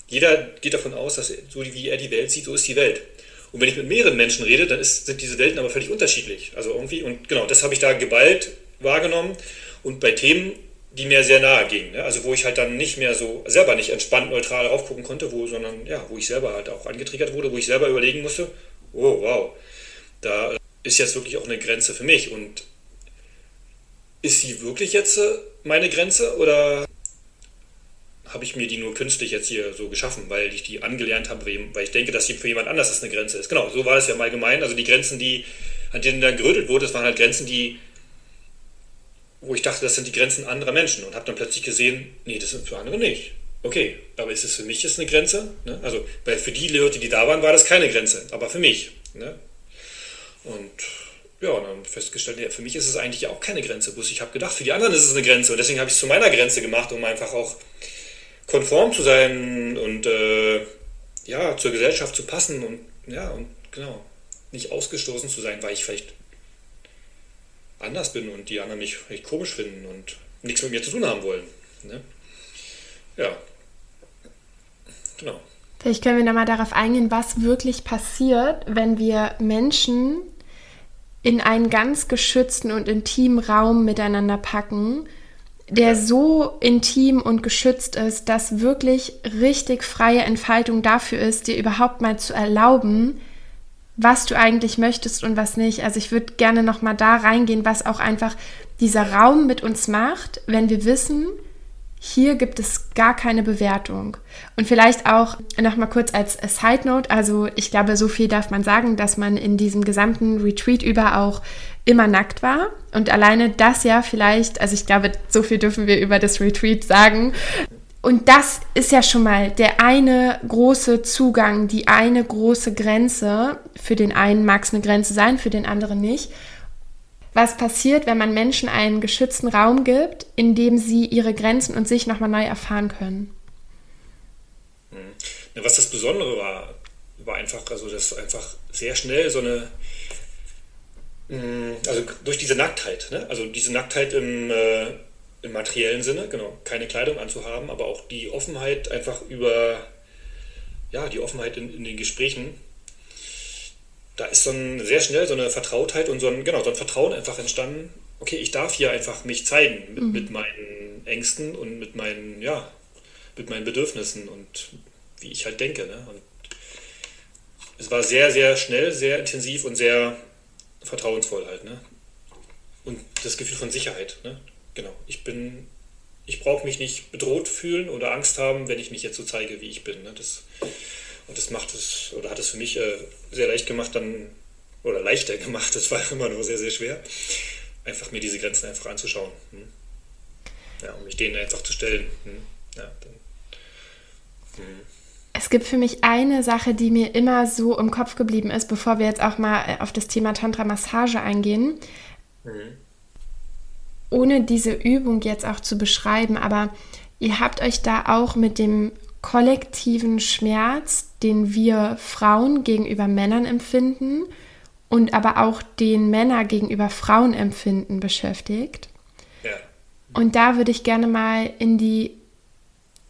jeder geht davon aus, dass so wie er die Welt sieht, so ist die Welt. Und wenn ich mit mehreren Menschen rede, dann ist, sind diese Welten aber völlig unterschiedlich. Also irgendwie, und genau, das habe ich da geballt wahrgenommen. Und bei Themen, die mir sehr nahe gingen, ne? also wo ich halt dann nicht mehr so selber nicht entspannt neutral raufgucken konnte, wo, sondern ja, wo ich selber halt auch angetriggert wurde, wo ich selber überlegen musste, oh wow, da ist jetzt wirklich auch eine Grenze für mich. Und ist sie wirklich jetzt äh, meine Grenze oder habe ich mir die nur künstlich jetzt hier so geschaffen, weil ich die angelernt habe, weil ich denke, dass sie für jemand anders eine Grenze ist. Genau, so war es ja im Allgemeinen. Also die Grenzen, die, an denen dann gerödelt wurde, das waren halt Grenzen, die, wo ich dachte, das sind die Grenzen anderer Menschen und habe dann plötzlich gesehen, nee, das sind für andere nicht. Okay, aber ist es für mich jetzt eine Grenze? Ne? Also, weil für die Leute, die da waren, war das keine Grenze, aber für mich. Ne? Und ja, und dann festgestellt, ja, für mich ist es eigentlich auch keine Grenze. Bloß ich habe gedacht, für die anderen ist es eine Grenze. Und deswegen habe ich es zu meiner Grenze gemacht, um einfach auch konform zu sein und äh, ja, zur Gesellschaft zu passen und ja, und genau, nicht ausgestoßen zu sein, weil ich vielleicht anders bin und die anderen mich echt komisch finden und nichts mit mir zu tun haben wollen. Ne? Ja. Genau. Vielleicht können wir nochmal darauf eingehen, was wirklich passiert, wenn wir Menschen in einen ganz geschützten und intimen Raum miteinander packen, der so intim und geschützt ist, dass wirklich richtig freie Entfaltung dafür ist, dir überhaupt mal zu erlauben, was du eigentlich möchtest und was nicht. Also ich würde gerne noch mal da reingehen, was auch einfach dieser Raum mit uns macht, wenn wir wissen, hier gibt es gar keine Bewertung. Und vielleicht auch noch mal kurz als Side Note, also ich glaube, so viel darf man sagen, dass man in diesem gesamten Retreat über auch immer nackt war und alleine das ja vielleicht, also ich glaube, so viel dürfen wir über das Retreat sagen, und das ist ja schon mal der eine große Zugang, die eine große Grenze. Für den einen mag es eine Grenze sein, für den anderen nicht. Was passiert, wenn man Menschen einen geschützten Raum gibt, in dem sie ihre Grenzen und sich nochmal neu erfahren können? Hm. Was das Besondere war, war einfach, also das einfach sehr schnell so eine, hm, also durch diese Nacktheit, ne? also diese Nacktheit im, äh, im materiellen Sinne, genau, keine Kleidung anzuhaben, aber auch die Offenheit einfach über, ja, die Offenheit in, in den Gesprächen. Da ist so ein, sehr schnell so eine Vertrautheit und so ein, genau, so ein Vertrauen einfach entstanden. Okay, ich darf hier einfach mich zeigen mit, mhm. mit meinen Ängsten und mit meinen, ja, mit meinen Bedürfnissen und wie ich halt denke. Ne? Und es war sehr, sehr schnell, sehr intensiv und sehr vertrauensvoll halt. Ne? Und das Gefühl von Sicherheit. Ne? genau, ich bin, ich brauche mich nicht bedroht fühlen oder Angst haben, wenn ich mich jetzt so zeige, wie ich bin. Ne? Das, und das macht es, oder hat es für mich äh, sehr leicht gemacht, dann, oder leichter gemacht, das war immer nur sehr, sehr schwer, einfach mir diese Grenzen einfach anzuschauen. Hm? Ja, um mich denen einfach zu stellen. Hm? Ja, dann, hm. Es gibt für mich eine Sache, die mir immer so im Kopf geblieben ist, bevor wir jetzt auch mal äh, auf das Thema Tantra-Massage eingehen. Mhm ohne diese Übung jetzt auch zu beschreiben, aber ihr habt euch da auch mit dem kollektiven Schmerz, den wir Frauen gegenüber Männern empfinden und aber auch den Männer gegenüber Frauen empfinden, beschäftigt. Ja. Und da würde ich gerne mal in die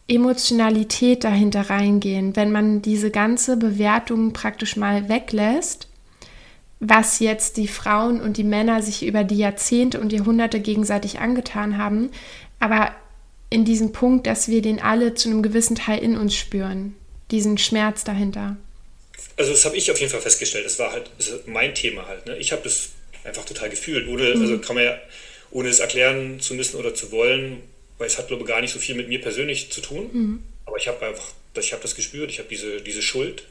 Emotionalität dahinter reingehen, wenn man diese ganze Bewertung praktisch mal weglässt was jetzt die Frauen und die Männer sich über die Jahrzehnte und Jahrhunderte gegenseitig angetan haben, aber in diesem Punkt, dass wir den alle zu einem gewissen Teil in uns spüren, diesen Schmerz dahinter. Also das habe ich auf jeden Fall festgestellt. Das war halt das mein Thema halt. Ne? Ich habe das einfach total gefühlt, ohne, mhm. also kann man ja, ohne es erklären zu müssen oder zu wollen, weil es hat glaube ich gar nicht so viel mit mir persönlich zu tun. Mhm. Aber ich habe einfach, ich habe das gespürt. Ich habe diese diese Schuld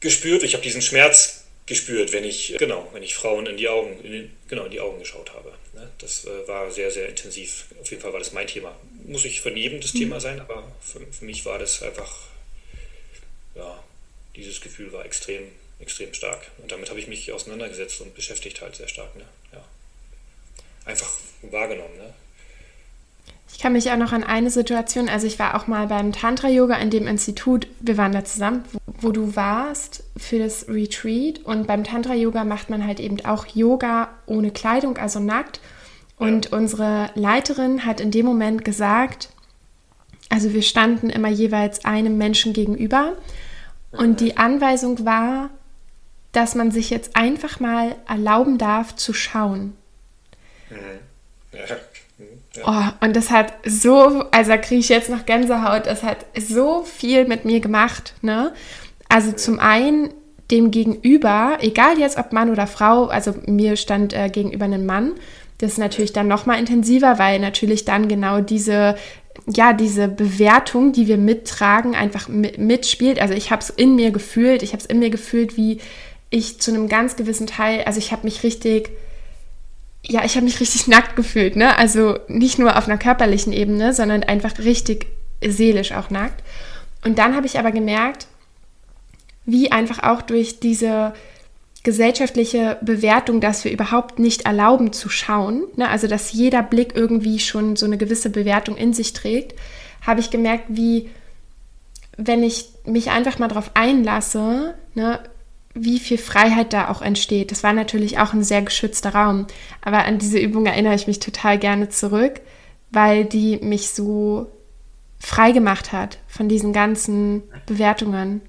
gespürt. Ich habe diesen Schmerz gespürt, wenn ich, genau, wenn ich Frauen in die Augen, in den, genau, in die Augen geschaut habe. Ne? Das äh, war sehr, sehr intensiv. Auf jeden Fall war das mein Thema. Muss ich von jedem das mhm. Thema sein, aber für, für mich war das einfach, ja, dieses Gefühl war extrem, extrem stark. Und damit habe ich mich auseinandergesetzt und beschäftigt halt sehr stark. Ne? Ja. Einfach wahrgenommen. Ne? Ich kann mich auch noch an eine Situation, also ich war auch mal beim Tantra-Yoga in dem Institut, wir waren da zusammen, wo, du warst für das Retreat. Und beim Tantra-Yoga macht man halt eben auch Yoga ohne Kleidung, also nackt. Und ja. unsere Leiterin hat in dem Moment gesagt, also wir standen immer jeweils einem Menschen gegenüber. Und die Anweisung war, dass man sich jetzt einfach mal erlauben darf zu schauen. Mhm. Ja. Oh, und das hat so, also kriege ich jetzt noch Gänsehaut, das hat so viel mit mir gemacht. Ne? Also zum einen dem Gegenüber, egal jetzt ob Mann oder Frau, also mir stand äh, gegenüber ein Mann, das ist natürlich dann nochmal intensiver, weil natürlich dann genau diese, ja, diese Bewertung, die wir mittragen, einfach mitspielt. Also ich habe es in mir gefühlt, ich habe es in mir gefühlt, wie ich zu einem ganz gewissen Teil, also ich habe mich richtig ja, ich habe mich richtig nackt gefühlt, ne? Also nicht nur auf einer körperlichen Ebene, sondern einfach richtig seelisch auch nackt. Und dann habe ich aber gemerkt, wie einfach auch durch diese gesellschaftliche Bewertung, dass wir überhaupt nicht erlauben zu schauen, ne? also dass jeder Blick irgendwie schon so eine gewisse Bewertung in sich trägt, habe ich gemerkt, wie wenn ich mich einfach mal darauf einlasse, ne, wie viel Freiheit da auch entsteht. Das war natürlich auch ein sehr geschützter Raum. Aber an diese Übung erinnere ich mich total gerne zurück, weil die mich so frei gemacht hat von diesen ganzen Bewertungen.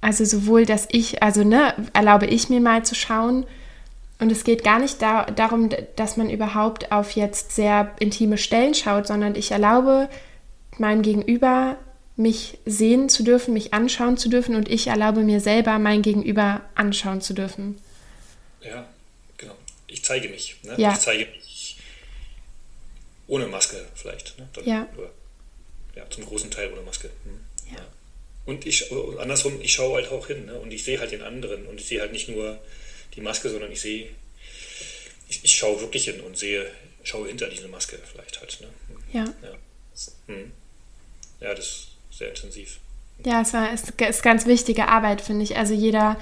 Also sowohl, dass ich, also ne, erlaube ich mir mal zu schauen. Und es geht gar nicht da, darum, dass man überhaupt auf jetzt sehr intime Stellen schaut, sondern ich erlaube meinem Gegenüber mich sehen zu dürfen, mich anschauen zu dürfen und ich erlaube mir selber, mein Gegenüber anschauen zu dürfen. Ja, genau. Ich zeige mich. Ne? Ja. Ich zeige mich ohne Maske vielleicht. Ne? Dann, ja. Oder, ja, zum großen Teil ohne Maske. Hm. Ja. ja. Und ich, andersrum, ich schaue halt auch hin ne? und ich sehe halt den anderen und ich sehe halt nicht nur die Maske, sondern ich sehe, ich, ich schaue wirklich hin und sehe, schaue hinter diese Maske vielleicht halt. Ne? Ja. Ja. Hm. ja, das sehr intensiv. Ja, es war, ist, ist ganz wichtige Arbeit, finde ich. Also jeder,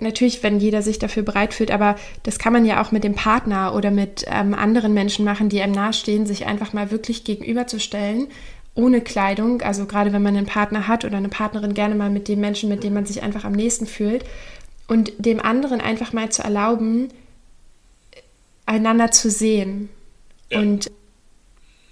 natürlich, wenn jeder sich dafür bereit fühlt, aber das kann man ja auch mit dem Partner oder mit ähm, anderen Menschen machen, die einem nahestehen, sich einfach mal wirklich gegenüberzustellen, ohne Kleidung. Also gerade wenn man einen Partner hat oder eine Partnerin, gerne mal mit dem Menschen, mit dem man sich einfach am nächsten fühlt. Und dem anderen einfach mal zu erlauben, einander zu sehen. Ja. Und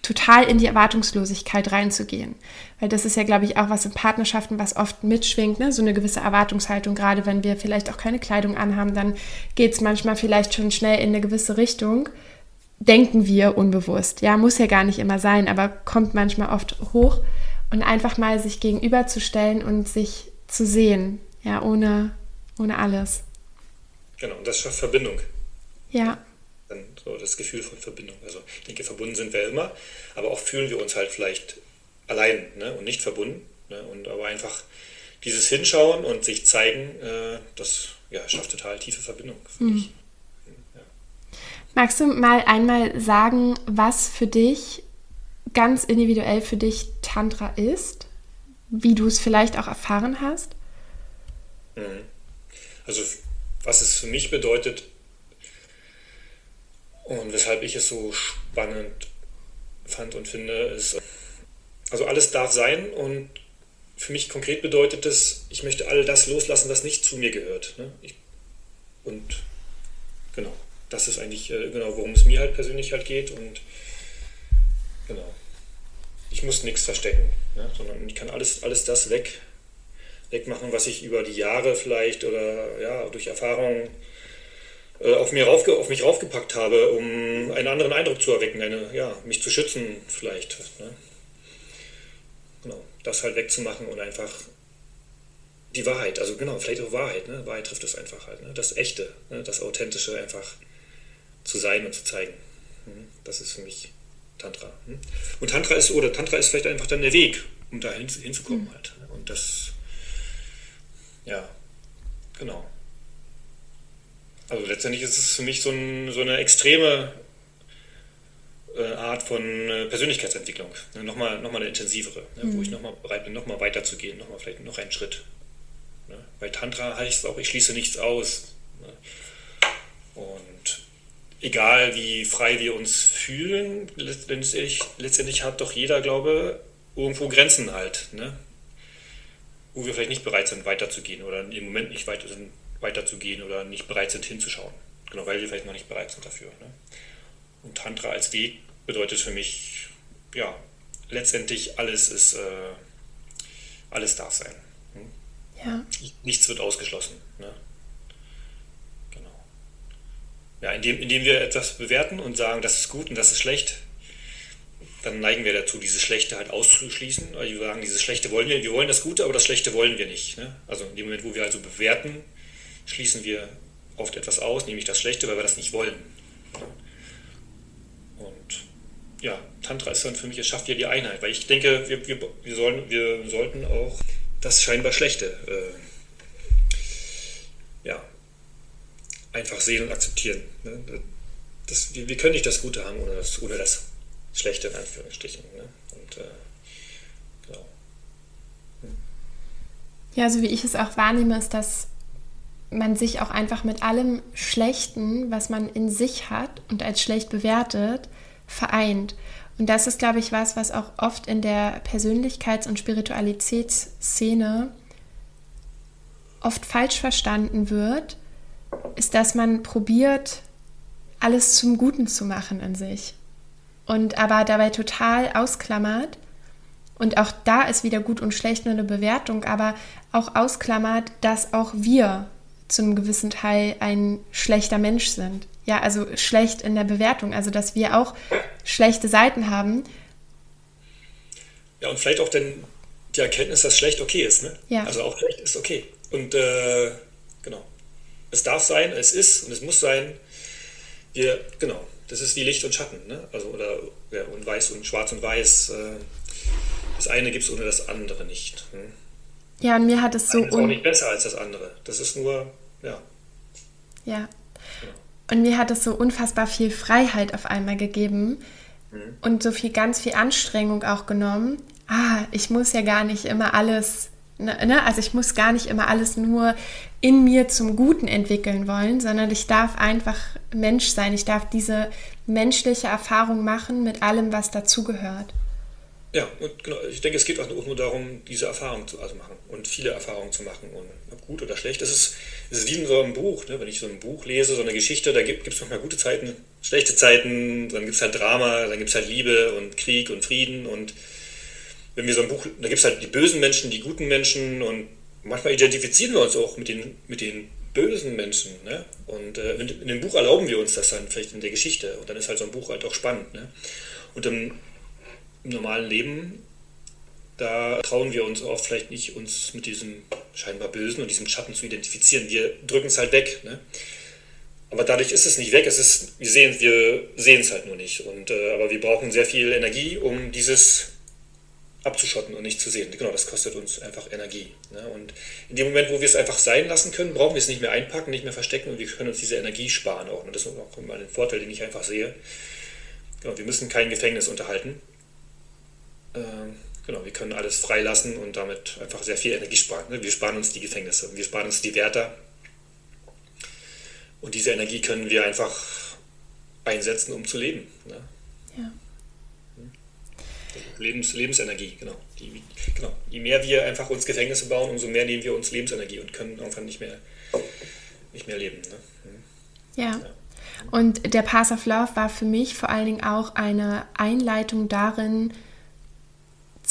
total in die Erwartungslosigkeit reinzugehen. Weil das ist ja, glaube ich, auch was in Partnerschaften, was oft mitschwingt, ne? so eine gewisse Erwartungshaltung. Gerade wenn wir vielleicht auch keine Kleidung anhaben, dann geht es manchmal vielleicht schon schnell in eine gewisse Richtung. Denken wir unbewusst. Ja, muss ja gar nicht immer sein, aber kommt manchmal oft hoch. Und einfach mal sich gegenüberzustellen und sich zu sehen, ja, ohne, ohne alles. Genau, und das schafft Verbindung. Ja so das Gefühl von Verbindung. Also ich denke, verbunden sind wir immer, aber oft fühlen wir uns halt vielleicht allein ne, und nicht verbunden. Ne, und aber einfach dieses Hinschauen und sich zeigen, äh, das ja, schafft total tiefe Verbindung, finde mhm. ich. Ja. Magst du mal einmal sagen, was für dich ganz individuell für dich Tantra ist? Wie du es vielleicht auch erfahren hast? Mhm. Also was es für mich bedeutet, und weshalb ich es so spannend fand und finde, ist, also alles darf sein und für mich konkret bedeutet es, ich möchte all das loslassen, was nicht zu mir gehört. Ne? Ich, und genau, das ist eigentlich äh, genau, worum es mir halt persönlich halt geht und genau, ich muss nichts verstecken, ne? sondern ich kann alles, alles das weg, wegmachen, was ich über die Jahre vielleicht oder ja, durch Erfahrungen auf, mir raufge auf mich raufgepackt habe, um einen anderen Eindruck zu erwecken, eine, ja, mich zu schützen vielleicht. Ne? Genau, das halt wegzumachen und einfach die Wahrheit, also genau, vielleicht auch Wahrheit, ne? Wahrheit trifft es einfach halt, ne? das Echte, ne? das Authentische einfach zu sein und zu zeigen. Hm? Das ist für mich Tantra. Hm? Und Tantra ist, oder Tantra ist vielleicht einfach dann der Weg, um da hin, hinzukommen mhm. halt. Und das, ja, genau. Also letztendlich ist es für mich so, ein, so eine extreme äh, Art von äh, Persönlichkeitsentwicklung. Ne? Nochmal, nochmal eine intensivere, ne? mhm. wo ich nochmal bereit bin, nochmal weiterzugehen, nochmal vielleicht noch einen Schritt. Ne? Bei Tantra heißt es auch, ich schließe nichts aus. Ne? Und egal wie frei wir uns fühlen, letztendlich, letztendlich hat doch jeder, glaube irgendwo Grenzen halt. Ne? Wo wir vielleicht nicht bereit sind, weiterzugehen oder im Moment nicht weiter sind, weiterzugehen oder nicht bereit sind hinzuschauen. Genau, weil wir vielleicht noch nicht bereit sind dafür. Ne? Und Tantra als Weg bedeutet für mich, ja, letztendlich alles ist, äh, alles darf sein. Hm? Ja. Nichts wird ausgeschlossen. Ne? Genau. Ja, indem, indem wir etwas bewerten und sagen, das ist gut und das ist schlecht, dann neigen wir dazu, dieses Schlechte halt auszuschließen. Also wir sagen, dieses Schlechte wollen wir, wir wollen das Gute, aber das Schlechte wollen wir nicht. Ne? Also in dem Moment, wo wir also bewerten, schließen wir oft etwas aus, nämlich das Schlechte, weil wir das nicht wollen. Und ja, Tantra ist dann für mich, es schafft ja die Einheit, weil ich denke, wir, wir, wir, sollen, wir sollten auch das scheinbar Schlechte äh, ja, einfach sehen und akzeptieren. Ne? Das, wir, wir, können nicht das Gute haben ohne das, ohne das Schlechte in Anführungsstrichen. Ne? Und, äh, genau. hm. Ja, so wie ich es auch wahrnehme, ist das man sich auch einfach mit allem Schlechten, was man in sich hat und als schlecht bewertet, vereint. Und das ist, glaube ich, was, was auch oft in der Persönlichkeits- und Spiritualitätsszene oft falsch verstanden wird, ist, dass man probiert, alles zum Guten zu machen in sich und aber dabei total ausklammert. Und auch da ist wieder gut und schlecht nur eine Bewertung, aber auch ausklammert, dass auch wir zum gewissen Teil ein schlechter Mensch sind. Ja, also schlecht in der Bewertung, also dass wir auch schlechte Seiten haben. Ja, und vielleicht auch denn die Erkenntnis, dass schlecht okay ist. Ne? Ja. Also auch schlecht ist okay. Und äh, genau. Es darf sein, es ist und es muss sein. Wir, genau, das ist wie Licht und Schatten, ne? Also, oder ja, und weiß und schwarz und weiß. Äh, das eine gibt es ohne das andere nicht. Hm? Ja, und mir hat es so. Das ist auch nicht besser als das andere. Das ist nur, ja. Ja. Und mir hat es so unfassbar viel Freiheit auf einmal gegeben mhm. und so viel, ganz viel Anstrengung auch genommen. Ah, ich muss ja gar nicht immer alles Ne, ne? Also ich muss gar nicht immer alles nur in mir zum Guten entwickeln wollen, sondern ich darf einfach Mensch sein. Ich darf diese menschliche Erfahrung machen mit allem, was dazugehört. Ja, und genau, ich denke, es geht auch nur darum, diese Erfahrung zu also machen und viele Erfahrungen zu machen. Und ob gut oder schlecht, das ist, das ist wie in so einem Buch. Ne? Wenn ich so ein Buch lese, so eine Geschichte, da gibt es manchmal gute Zeiten, schlechte Zeiten, dann gibt es halt Drama, dann gibt es halt Liebe und Krieg und Frieden und wenn wir so ein Buch, da gibt es halt die bösen Menschen, die guten Menschen und manchmal identifizieren wir uns auch mit den, mit den bösen Menschen. Ne? Und äh, in, dem Buch erlauben wir uns das dann vielleicht in der Geschichte und dann ist halt so ein Buch halt auch spannend. Ne? Und im, im normalen Leben, da trauen wir uns auch vielleicht nicht, uns mit diesem scheinbar Bösen und diesem Schatten zu identifizieren. Wir drücken es halt weg. Ne? Aber dadurch ist es nicht weg. Es ist, wir sehen wir es halt nur nicht. Und, äh, aber wir brauchen sehr viel Energie, um dieses abzuschotten und nicht zu sehen. Genau, das kostet uns einfach Energie. Ne? Und in dem Moment, wo wir es einfach sein lassen können, brauchen wir es nicht mehr einpacken, nicht mehr verstecken und wir können uns diese Energie sparen auch. Und das ist auch immer ein Vorteil, den ich einfach sehe. Genau, wir müssen kein Gefängnis unterhalten. Ähm, genau, wir können alles freilassen und damit einfach sehr viel Energie sparen. Ne? Wir sparen uns die Gefängnisse, wir sparen uns die Wärter. Und diese Energie können wir einfach einsetzen, um zu leben. Ne? Ja. Lebens, Lebensenergie, genau. Die, genau. Je mehr wir einfach uns Gefängnisse bauen, umso mehr nehmen wir uns Lebensenergie und können irgendwann nicht mehr, nicht mehr leben. Ne? Ja. ja. Und der Pass of Love war für mich vor allen Dingen auch eine Einleitung darin,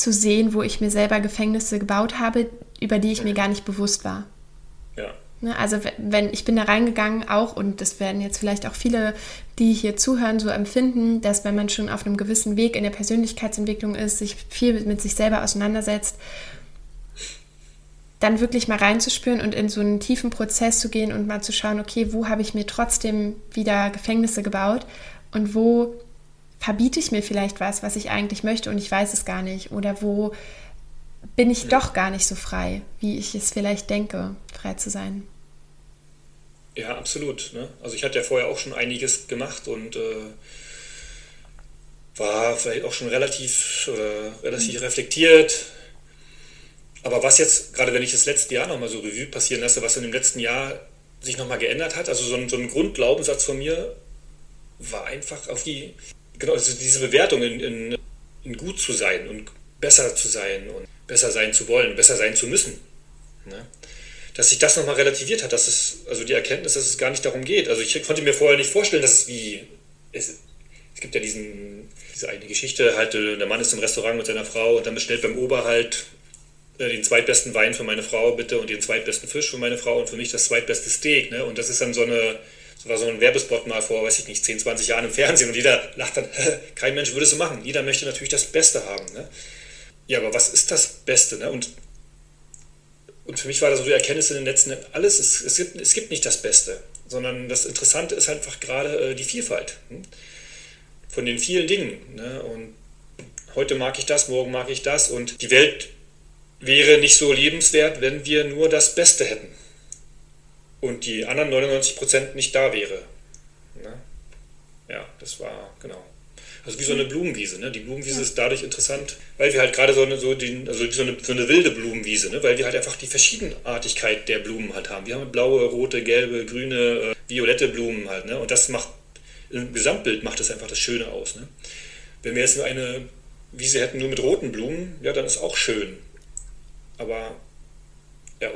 zu sehen, wo ich mir selber Gefängnisse gebaut habe, über die ich mhm. mir gar nicht bewusst war. Ja. Ne, also wenn ich bin da reingegangen auch und das werden jetzt vielleicht auch viele, die hier zuhören, so empfinden, dass wenn man schon auf einem gewissen Weg in der Persönlichkeitsentwicklung ist, sich viel mit sich selber auseinandersetzt, dann wirklich mal reinzuspüren und in so einen tiefen Prozess zu gehen und mal zu schauen, okay, wo habe ich mir trotzdem wieder Gefängnisse gebaut und wo verbiete ich mir vielleicht was, was ich eigentlich möchte und ich weiß es gar nicht oder wo bin ich doch gar nicht so frei, wie ich es vielleicht denke, frei zu sein. Ja, absolut. Ne? Also ich hatte ja vorher auch schon einiges gemacht und äh, war vielleicht auch schon relativ oder relativ mhm. reflektiert. Aber was jetzt, gerade wenn ich das letzte Jahr nochmal so Revue passieren lasse, was in dem letzten Jahr sich nochmal geändert hat, also so ein, so ein Grundglaubenssatz von mir war einfach auf die, genau, also diese Bewertung in, in, in gut zu sein und besser zu sein und besser sein zu wollen, besser sein zu müssen. Ne? dass sich das nochmal relativiert hat, dass es, also die Erkenntnis, dass es gar nicht darum geht. Also ich konnte mir vorher nicht vorstellen, dass es wie, es, es gibt ja diesen, diese eine Geschichte, halt, äh, der Mann ist im Restaurant mit seiner Frau und dann bestellt beim Ober halt äh, den zweitbesten Wein für meine Frau bitte und den zweitbesten Fisch für meine Frau und für mich das zweitbeste Steak. Ne? Und das ist dann so eine, so war so ein Werbespot mal vor, weiß ich nicht, 10, 20 Jahren im Fernsehen und jeder lacht dann, kein Mensch würde es so machen. Jeder möchte natürlich das Beste haben. Ne? Ja, aber was ist das Beste? Ne? Und und für mich war das so die Erkenntnis in den letzten alles, es, es, gibt, es gibt nicht das Beste, sondern das Interessante ist einfach gerade äh, die Vielfalt hm? von den vielen Dingen. Ne? Und heute mag ich das, morgen mag ich das und die Welt wäre nicht so lebenswert, wenn wir nur das Beste hätten und die anderen 99 Prozent nicht da wäre. Ne? Ja, das war genau. Also wie so eine Blumenwiese. Ne? Die Blumenwiese ja. ist dadurch interessant, weil wir halt gerade so eine, so, den, also so, eine, so eine wilde Blumenwiese, ne? weil wir halt einfach die Verschiedenartigkeit der Blumen halt haben. Wir haben blaue, rote, gelbe, grüne, äh, violette Blumen halt. Ne? Und das macht, im Gesamtbild macht das einfach das Schöne aus. Ne? Wenn wir jetzt nur eine Wiese hätten nur mit roten Blumen, ja, dann ist auch schön. Aber ja,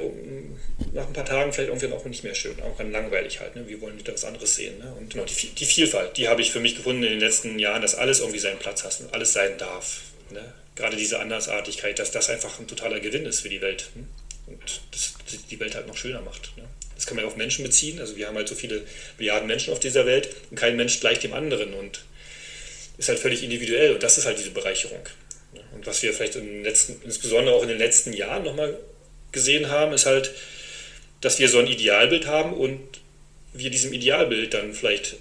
nach ein paar Tagen vielleicht irgendwie auch nicht mehr schön, auch dann langweilig halt. Ne? Wir wollen wieder was anderes sehen. Ne? Und genau, die, die, Vielfalt, die habe ich für mich gefunden in den letzten Jahren, dass alles irgendwie seinen Platz hat und alles sein darf. Ne? Gerade diese Andersartigkeit, dass das einfach ein totaler Gewinn ist für die Welt. Ne? Und das die Welt halt noch schöner macht. Ne? Das kann man ja auf Menschen beziehen. Also wir haben halt so viele Milliarden Menschen auf dieser Welt und kein Mensch gleicht dem anderen und ist halt völlig individuell und das ist halt diese Bereicherung. Ne? Und was wir vielleicht in letzten, insbesondere auch in den letzten Jahren nochmal gesehen haben, ist halt, dass wir so ein Idealbild haben und wir diesem Idealbild dann vielleicht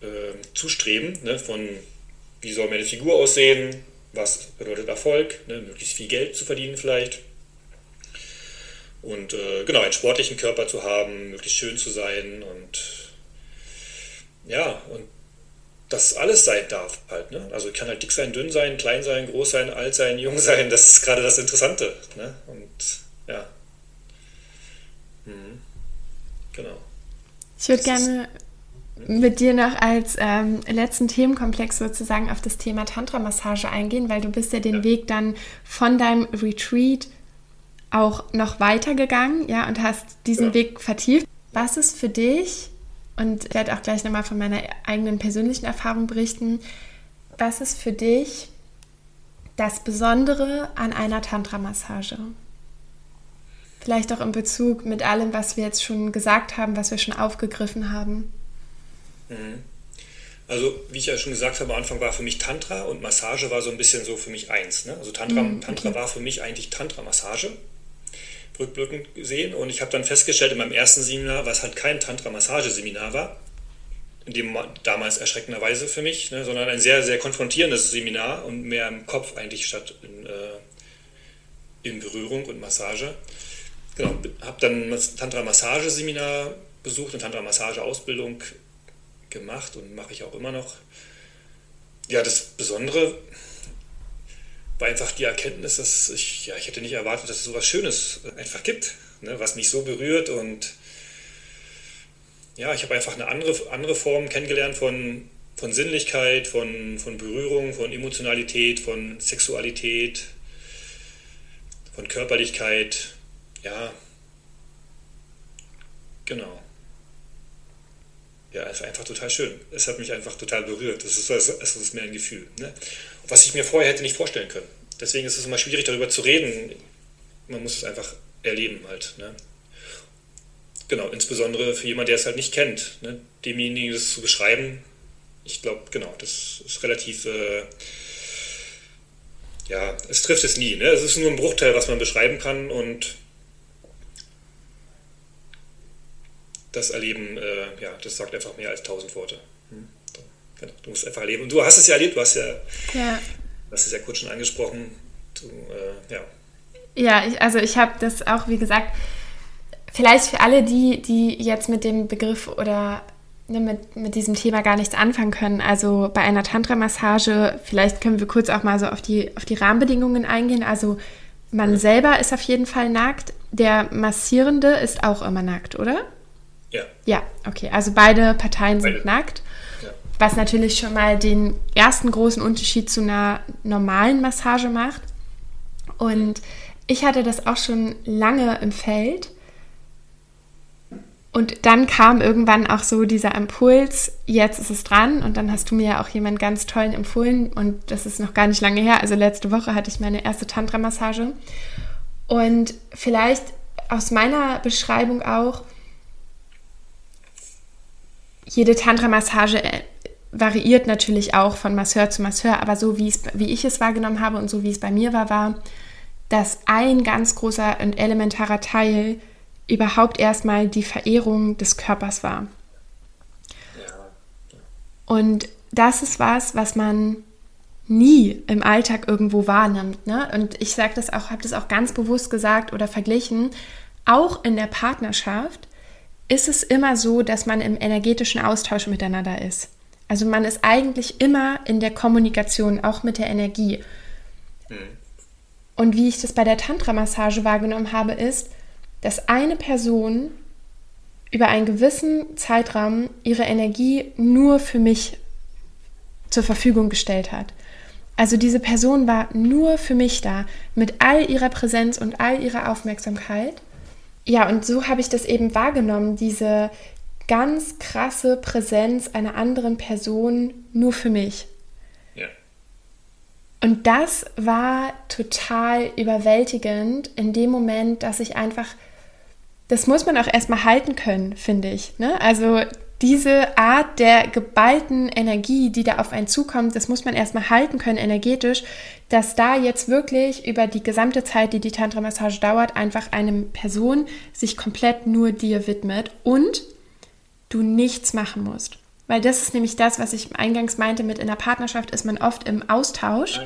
äh, zustreben, ne, von wie soll meine Figur aussehen, was bedeutet Erfolg, ne, möglichst viel Geld zu verdienen vielleicht. Und äh, genau, einen sportlichen Körper zu haben, möglichst schön zu sein und ja, und das alles sein darf halt. Ne? Also kann halt dick sein, dünn sein, klein sein, groß sein, alt sein, jung sein, das ist gerade das Interessante. Ne? Und ja. Mhm. Genau. Ich würde gerne mit dir noch als ähm, letzten Themenkomplex sozusagen auf das Thema Tantra-Massage eingehen, weil du bist ja den ja. Weg dann von deinem Retreat auch noch weitergegangen, ja, und hast diesen ja. Weg vertieft. Was ist für dich, und ich werde auch gleich nochmal von meiner eigenen persönlichen Erfahrung berichten, was ist für dich das Besondere an einer Tantra-Massage? Vielleicht auch in Bezug mit allem, was wir jetzt schon gesagt haben, was wir schon aufgegriffen haben. Mhm. Also, wie ich ja schon gesagt habe, am Anfang war für mich Tantra und Massage war so ein bisschen so für mich eins. Ne? Also Tantra, mhm, okay. Tantra war für mich eigentlich Tantra-Massage, rückblickend gesehen. Und ich habe dann festgestellt in meinem ersten Seminar, was halt kein Tantra-Massage-Seminar war, in dem damals erschreckenderweise für mich, ne, sondern ein sehr, sehr konfrontierendes Seminar und mehr im Kopf eigentlich statt in, äh, in Berührung und Massage. Genau, habe dann das Tantra-Massage-Seminar besucht und Tantra-Massage-Ausbildung gemacht und mache ich auch immer noch. Ja, das Besondere war einfach die Erkenntnis, dass ich, ja, ich hätte nicht erwartet, dass es so was Schönes einfach gibt, ne, was mich so berührt und ja, ich habe einfach eine andere, andere Form kennengelernt von, von Sinnlichkeit, von, von Berührung, von Emotionalität, von Sexualität, von Körperlichkeit, ja, genau. Ja, es ist einfach total schön. Es hat mich einfach total berührt. Es ist, es ist mir ein Gefühl. Ne? Was ich mir vorher hätte nicht vorstellen können. Deswegen ist es immer schwierig, darüber zu reden. Man muss es einfach erleben halt. Ne? Genau, insbesondere für jemanden, der es halt nicht kennt. Ne? Demjenigen das zu beschreiben, ich glaube, genau, das ist relativ. Äh, ja, es trifft es nie. Ne? Es ist nur ein Bruchteil, was man beschreiben kann und das Erleben, äh, ja, das sagt einfach mehr als tausend Worte. Hm? Genau, du musst einfach erleben. Und du hast es ja erlebt, du hast ja, ja. hast es ja kurz schon angesprochen. Du, äh, ja. Ja, ich, also ich habe das auch, wie gesagt, vielleicht für alle, die, die jetzt mit dem Begriff oder ne, mit, mit diesem Thema gar nichts anfangen können. Also bei einer Tantra-Massage, vielleicht können wir kurz auch mal so auf die, auf die Rahmenbedingungen eingehen. Also man selber ist auf jeden Fall nackt, der Massierende ist auch immer nackt, oder? Ja. Ja, okay. Also beide Parteien sind beide. nackt. Ja. Was natürlich schon mal den ersten großen Unterschied zu einer normalen Massage macht. Und ich hatte das auch schon lange im Feld. Und dann kam irgendwann auch so dieser Impuls, jetzt ist es dran. Und dann hast du mir ja auch jemand ganz tollen empfohlen. Und das ist noch gar nicht lange her. Also letzte Woche hatte ich meine erste Tantra-Massage. Und vielleicht aus meiner Beschreibung auch, jede Tantra-Massage äh, variiert natürlich auch von Masseur zu Masseur, aber so wie, es, wie ich es wahrgenommen habe und so wie es bei mir war, war, dass ein ganz großer und elementarer Teil überhaupt erstmal die Verehrung des Körpers war. Und das ist was, was man nie im Alltag irgendwo wahrnimmt. Ne? Und ich sage das auch, habe das auch ganz bewusst gesagt oder verglichen, auch in der Partnerschaft ist es immer so, dass man im energetischen Austausch miteinander ist. Also man ist eigentlich immer in der Kommunikation, auch mit der Energie. Mhm. Und wie ich das bei der Tantra-Massage wahrgenommen habe, ist, dass eine Person über einen gewissen Zeitraum ihre Energie nur für mich zur Verfügung gestellt hat. Also diese Person war nur für mich da, mit all ihrer Präsenz und all ihrer Aufmerksamkeit. Ja, und so habe ich das eben wahrgenommen, diese ganz krasse Präsenz einer anderen Person nur für mich. Ja. Und das war total überwältigend in dem Moment, dass ich einfach, das muss man auch erstmal halten können, finde ich. Ne? Also diese Art der geballten Energie, die da auf einen zukommt, das muss man erstmal halten können energetisch, dass da jetzt wirklich über die gesamte Zeit, die die Tantra-Massage dauert, einfach eine Person sich komplett nur dir widmet und du nichts machen musst. Weil das ist nämlich das, was ich eingangs meinte, mit in der Partnerschaft ist man oft im Austausch.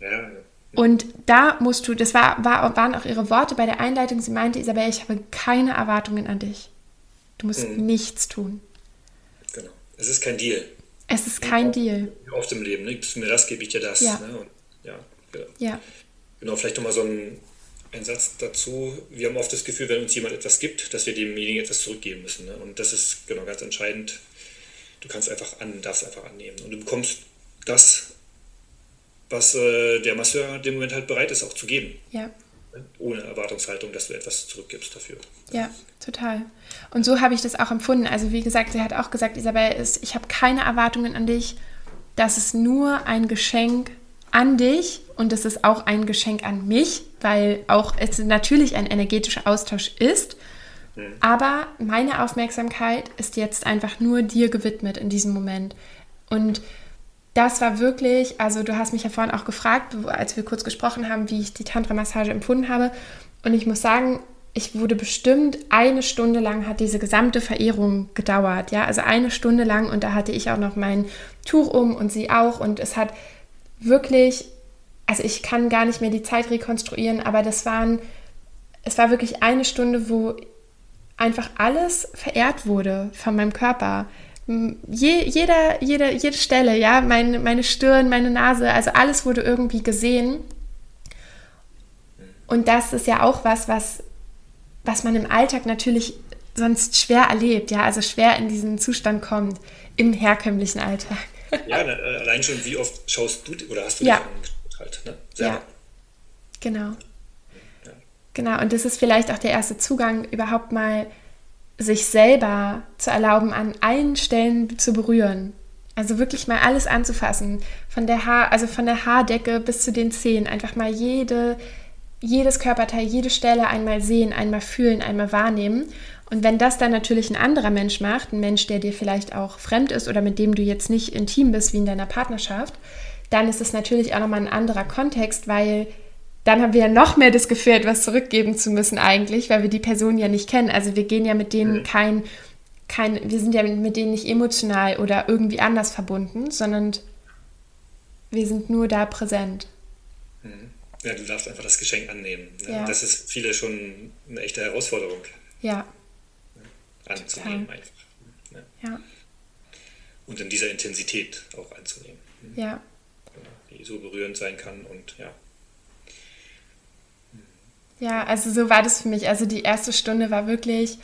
Ja. Ja, ja. Und da musst du, das war, war, waren auch ihre Worte bei der Einleitung, sie meinte, Isabel, ich habe keine Erwartungen an dich. Du musst mhm. nichts tun. Es ist kein Deal. Es ist kein ja, Deal. Oft im Leben, ne? gibst du mir das, gebe ich dir das. Ja. Ne? Und, ja, genau. ja. Genau, vielleicht nochmal so ein, ein Satz dazu. Wir haben oft das Gefühl, wenn uns jemand etwas gibt, dass wir demjenigen etwas zurückgeben müssen. Ne? Und das ist genau ganz entscheidend. Du kannst einfach an, darfst einfach annehmen. Und du bekommst das, was äh, der Masseur in dem Moment halt bereit ist, auch zu geben. Ja. Ohne Erwartungshaltung, dass du etwas zurückgibst dafür. Ja, total. Und so habe ich das auch empfunden. Also wie gesagt, sie hat auch gesagt, Isabel, ist, ich habe keine Erwartungen an dich. Das ist nur ein Geschenk an dich und es ist auch ein Geschenk an mich, weil auch es natürlich ein energetischer Austausch ist. Mhm. Aber meine Aufmerksamkeit ist jetzt einfach nur dir gewidmet in diesem Moment. Und das war wirklich, also du hast mich ja vorhin auch gefragt, als wir kurz gesprochen haben, wie ich die Tantra-Massage empfunden habe. Und ich muss sagen, ich wurde bestimmt eine Stunde lang hat diese gesamte Verehrung gedauert, ja, also eine Stunde lang und da hatte ich auch noch mein Tuch um und sie auch und es hat wirklich, also ich kann gar nicht mehr die Zeit rekonstruieren, aber das waren, es war wirklich eine Stunde, wo einfach alles verehrt wurde von meinem Körper. Je, jeder, jede, jede Stelle, ja, meine, meine Stirn, meine Nase, also alles wurde irgendwie gesehen. Und das ist ja auch was, was, was man im Alltag natürlich sonst schwer erlebt, ja, also schwer in diesen Zustand kommt im herkömmlichen Alltag. Ja, ne, äh, allein schon, wie oft schaust du oder hast du ja. dich halt, ne? Ja, genau. Ja. Genau, und das ist vielleicht auch der erste Zugang, überhaupt mal sich selber zu erlauben, an allen Stellen zu berühren. Also wirklich mal alles anzufassen, von der Haar, also von der Haardecke bis zu den Zehen, einfach mal jede, jedes Körperteil, jede Stelle einmal sehen, einmal fühlen, einmal wahrnehmen und wenn das dann natürlich ein anderer Mensch macht, ein Mensch, der dir vielleicht auch fremd ist oder mit dem du jetzt nicht intim bist wie in deiner Partnerschaft, dann ist es natürlich auch nochmal ein anderer Kontext, weil dann haben wir ja noch mehr das Gefühl, etwas zurückgeben zu müssen eigentlich, weil wir die Person ja nicht kennen. Also wir gehen ja mit denen kein, kein, wir sind ja mit denen nicht emotional oder irgendwie anders verbunden, sondern wir sind nur da präsent. Mhm. Ja, du darfst einfach das Geschenk annehmen. Ne? Ja. Das ist viele schon eine echte Herausforderung. Ja anzunehmen Total. einfach. Ne? Ja. Und in dieser Intensität auch anzunehmen. Hm. Ja. Die so berührend sein kann und ja. Ja, also so war das für mich. Also die erste Stunde war wirklich,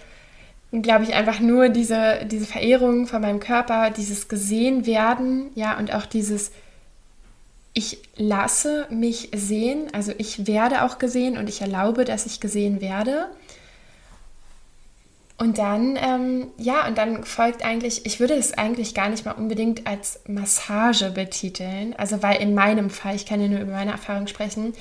glaube ich, einfach nur diese, diese Verehrung von meinem Körper, dieses gesehen werden, ja, und auch dieses, ich lasse mich sehen, also ich werde auch gesehen und ich erlaube, dass ich gesehen werde. Und dann, ähm, ja, und dann folgt eigentlich, ich würde es eigentlich gar nicht mal unbedingt als Massage betiteln, also weil in meinem Fall, ich kann ja nur über meine Erfahrung sprechen,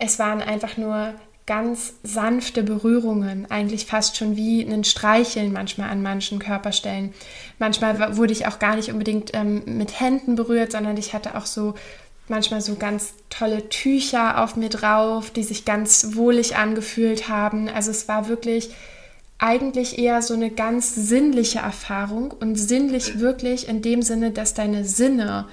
es waren einfach nur ganz sanfte Berührungen, eigentlich fast schon wie ein Streicheln manchmal an manchen Körperstellen. Manchmal wurde ich auch gar nicht unbedingt ähm, mit Händen berührt, sondern ich hatte auch so manchmal so ganz tolle Tücher auf mir drauf, die sich ganz wohlig angefühlt haben. Also es war wirklich eigentlich eher so eine ganz sinnliche Erfahrung und sinnlich wirklich in dem Sinne, dass deine Sinne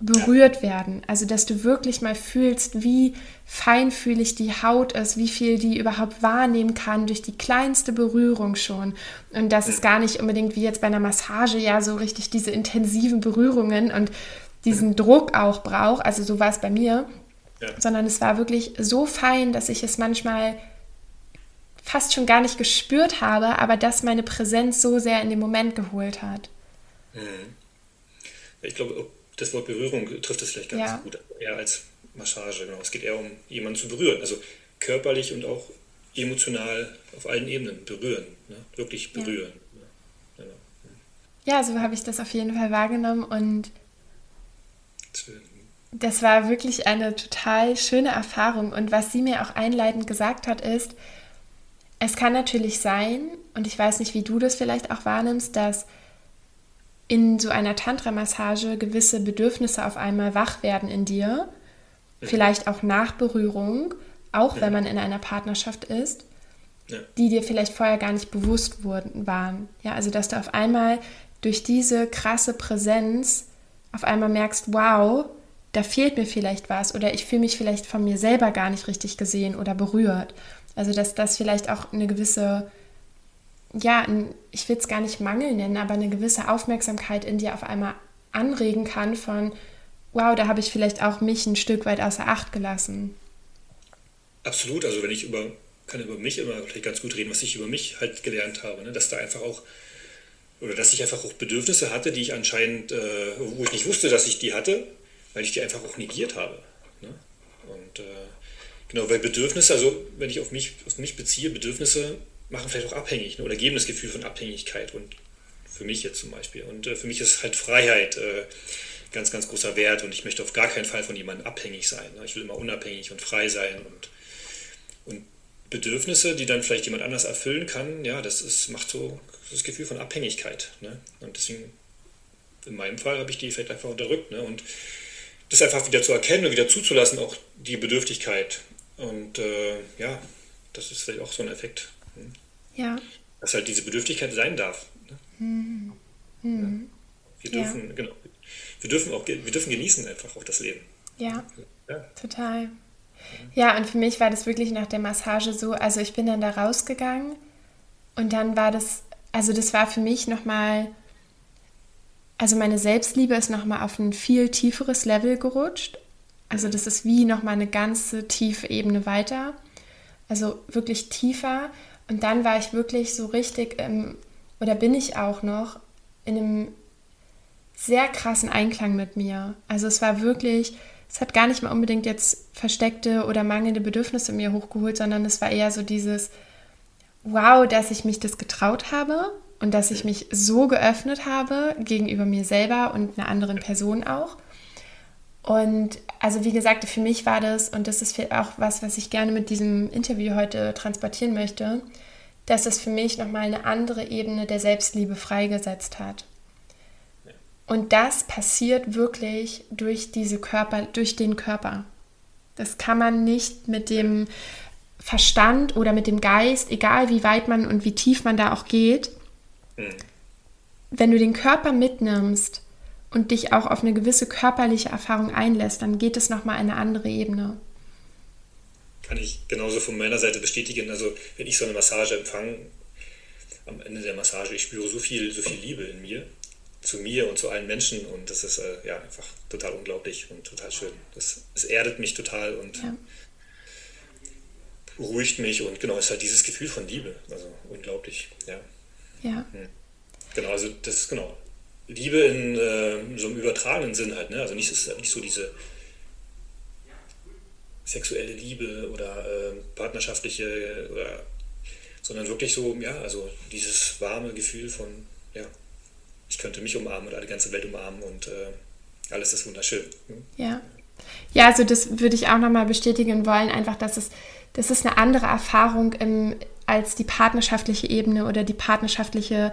berührt werden. Also, dass du wirklich mal fühlst, wie feinfühlig die Haut ist, wie viel die überhaupt wahrnehmen kann durch die kleinste Berührung schon. Und dass es gar nicht unbedingt wie jetzt bei einer Massage ja so richtig diese intensiven Berührungen und diesen Druck auch braucht. Also, so war es bei mir. Ja. Sondern es war wirklich so fein, dass ich es manchmal fast schon gar nicht gespürt habe, aber das meine Präsenz so sehr in den Moment geholt hat. Mhm. Ich glaube, das Wort Berührung trifft es vielleicht ganz ja. gut, eher als Massage. Genau. Es geht eher um jemanden zu berühren, also körperlich und auch emotional auf allen Ebenen berühren, ne? wirklich berühren. Ja. ja, so habe ich das auf jeden Fall wahrgenommen und das war wirklich eine total schöne Erfahrung. Und was sie mir auch einleitend gesagt hat, ist, es kann natürlich sein, und ich weiß nicht, wie du das vielleicht auch wahrnimmst, dass in so einer Tantra-Massage gewisse Bedürfnisse auf einmal wach werden in dir, vielleicht auch nach Berührung, auch ja. wenn man in einer Partnerschaft ist, ja. die dir vielleicht vorher gar nicht bewusst wurden, waren. Ja, also dass du auf einmal durch diese krasse Präsenz auf einmal merkst, wow, da fehlt mir vielleicht was oder ich fühle mich vielleicht von mir selber gar nicht richtig gesehen oder berührt. Also dass das vielleicht auch eine gewisse, ja, ich will es gar nicht Mangel nennen, aber eine gewisse Aufmerksamkeit in dir auf einmal anregen kann von, wow, da habe ich vielleicht auch mich ein Stück weit außer Acht gelassen. Absolut, also wenn ich über, kann über mich immer vielleicht ganz gut reden, was ich über mich halt gelernt habe, ne? dass da einfach auch, oder dass ich einfach auch Bedürfnisse hatte, die ich anscheinend, äh, wo ich nicht wusste, dass ich die hatte, weil ich die einfach auch negiert habe. Ne? Und äh, genau, weil Bedürfnisse, also wenn ich auf mich, auf mich beziehe, Bedürfnisse machen vielleicht auch abhängig ne? oder geben das Gefühl von Abhängigkeit und für mich jetzt zum Beispiel. Und äh, für mich ist halt Freiheit äh, ganz, ganz großer Wert und ich möchte auf gar keinen Fall von jemandem abhängig sein. Ne? Ich will immer unabhängig und frei sein und, und Bedürfnisse, die dann vielleicht jemand anders erfüllen kann, ja, das ist, macht so das Gefühl von Abhängigkeit. Ne? Und deswegen, in meinem Fall, habe ich die vielleicht einfach unterdrückt. Ne? Und das einfach wieder zu erkennen und wieder zuzulassen, auch die Bedürftigkeit. Und äh, ja, das ist vielleicht auch so ein Effekt. Hm? Ja. Dass halt diese Bedürftigkeit sein darf. Ne? Mhm. Mhm. Ja. Wir dürfen, ja. genau. Wir dürfen auch, wir dürfen genießen einfach auch das Leben. Ja. ja. Total. Ja, und für mich war das wirklich nach der Massage so, also ich bin dann da rausgegangen und dann war das, also das war für mich nochmal also meine Selbstliebe ist nochmal auf ein viel tieferes Level gerutscht. Also das ist wie nochmal eine ganze tiefe Ebene weiter. Also wirklich tiefer. Und dann war ich wirklich so richtig, im, oder bin ich auch noch, in einem sehr krassen Einklang mit mir. Also es war wirklich, es hat gar nicht mal unbedingt jetzt versteckte oder mangelnde Bedürfnisse in mir hochgeholt, sondern es war eher so dieses, wow, dass ich mich das getraut habe und dass ich mich so geöffnet habe gegenüber mir selber und einer anderen Person auch. Und also wie gesagt, für mich war das, und das ist auch was, was ich gerne mit diesem Interview heute transportieren möchte, dass es für mich nochmal eine andere Ebene der Selbstliebe freigesetzt hat. Und das passiert wirklich durch diese Körper, durch den Körper. Das kann man nicht mit dem Verstand oder mit dem Geist, egal wie weit man und wie tief man da auch geht, Mhm. Wenn du den Körper mitnimmst und dich auch auf eine gewisse körperliche Erfahrung einlässt, dann geht es nochmal eine andere Ebene. Kann ich genauso von meiner Seite bestätigen. Also wenn ich so eine Massage empfange, am Ende der Massage, ich spüre so viel, so viel Liebe in mir, zu mir und zu allen Menschen und das ist äh, ja einfach total unglaublich und total schön. Das, das erdet mich total und ja. Beruhigt mich und genau, es ist halt dieses Gefühl von Liebe. Also unglaublich, ja. Ja. Hm. Genau, also das ist genau. Liebe in äh, so einem übertragenen Sinn halt, ne? Also nicht, ist nicht so diese sexuelle Liebe oder äh, partnerschaftliche oder sondern wirklich so, ja, also dieses warme Gefühl von, ja, ich könnte mich umarmen oder die ganze Welt umarmen und äh, alles ist wunderschön. Hm? Ja. Ja, also das würde ich auch nochmal bestätigen wollen, einfach, dass es, das ist eine andere Erfahrung im, als die partnerschaftliche Ebene oder die partnerschaftliche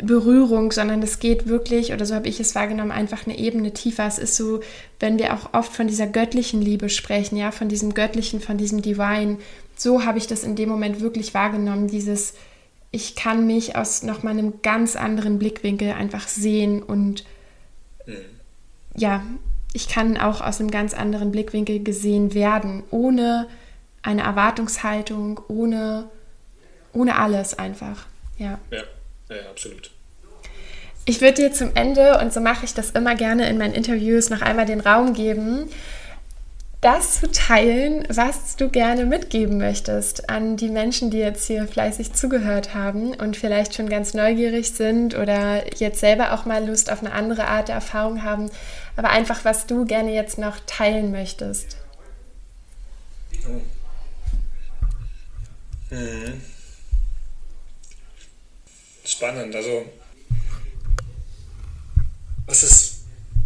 Berührung, sondern es geht wirklich, oder so habe ich es wahrgenommen, einfach eine Ebene tiefer. Es ist so, wenn wir auch oft von dieser göttlichen Liebe sprechen, ja, von diesem göttlichen, von diesem Divine, so habe ich das in dem Moment wirklich wahrgenommen, dieses, ich kann mich aus nochmal einem ganz anderen Blickwinkel einfach sehen und mhm. ja, ich kann auch aus einem ganz anderen Blickwinkel gesehen werden, ohne eine Erwartungshaltung, ohne ohne alles einfach. Ja. Ja, ja, absolut. Ich würde dir zum Ende, und so mache ich das immer gerne in meinen Interviews, noch einmal den Raum geben, das zu teilen, was du gerne mitgeben möchtest an die Menschen, die jetzt hier fleißig zugehört haben und vielleicht schon ganz neugierig sind oder jetzt selber auch mal Lust auf eine andere Art der Erfahrung haben, aber einfach, was du gerne jetzt noch teilen möchtest. Oh. Mhm. Spannend. Also, was ist,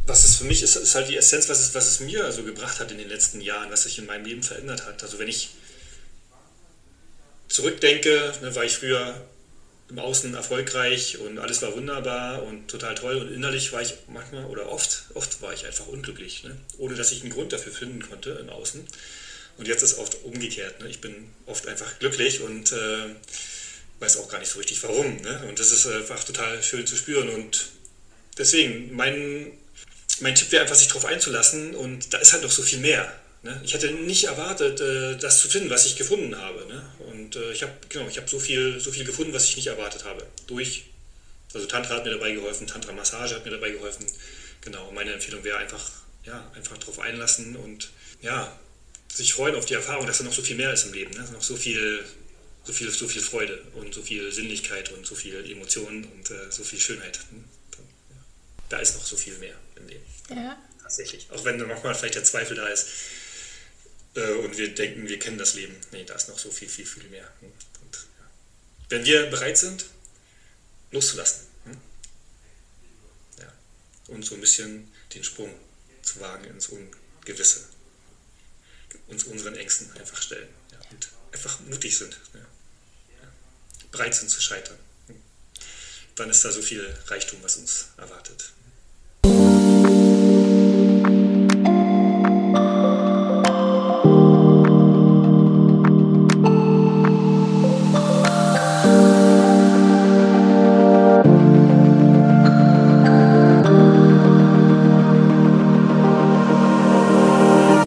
was ist für mich ist, ist halt die Essenz, was es, was es mir also gebracht hat in den letzten Jahren, was sich in meinem Leben verändert hat. Also, wenn ich zurückdenke, ne, war ich früher im Außen erfolgreich und alles war wunderbar und total toll und innerlich war ich manchmal oder oft, oft war ich einfach unglücklich, ne? ohne dass ich einen Grund dafür finden konnte im Außen. Und jetzt ist oft umgekehrt. Ne? Ich bin oft einfach glücklich und äh, weiß auch gar nicht so richtig warum. Ne? Und das ist einfach total schön zu spüren. Und deswegen, mein, mein Tipp wäre einfach, sich darauf einzulassen. Und da ist halt noch so viel mehr. Ne? Ich hätte nicht erwartet, äh, das zu finden, was ich gefunden habe. Ne? Und äh, ich habe genau, hab so, viel, so viel gefunden, was ich nicht erwartet habe. Durch, also Tantra hat mir dabei geholfen, Tantra-Massage hat mir dabei geholfen. Genau, meine Empfehlung wäre einfach, ja, einfach darauf einlassen und ja, sich freuen auf die Erfahrung, dass da noch so viel mehr ist im Leben. Ne? Noch so viel, so viel, so viel Freude und so viel Sinnlichkeit und so viel Emotionen und äh, so viel Schönheit. Ne? Da ist noch so viel mehr im Leben. Ja. Tatsächlich. Auch wenn manchmal vielleicht der Zweifel da ist äh, und wir denken, wir kennen das Leben. Nee, da ist noch so viel, viel, viel mehr. Und, ja. Wenn wir bereit sind, loszulassen. Hm? Ja. Und so ein bisschen den Sprung zu wagen ins Ungewisse uns unseren Ängsten einfach stellen ja, und einfach mutig sind. Ja, bereit sind zu scheitern. Dann ist da so viel Reichtum, was uns erwartet.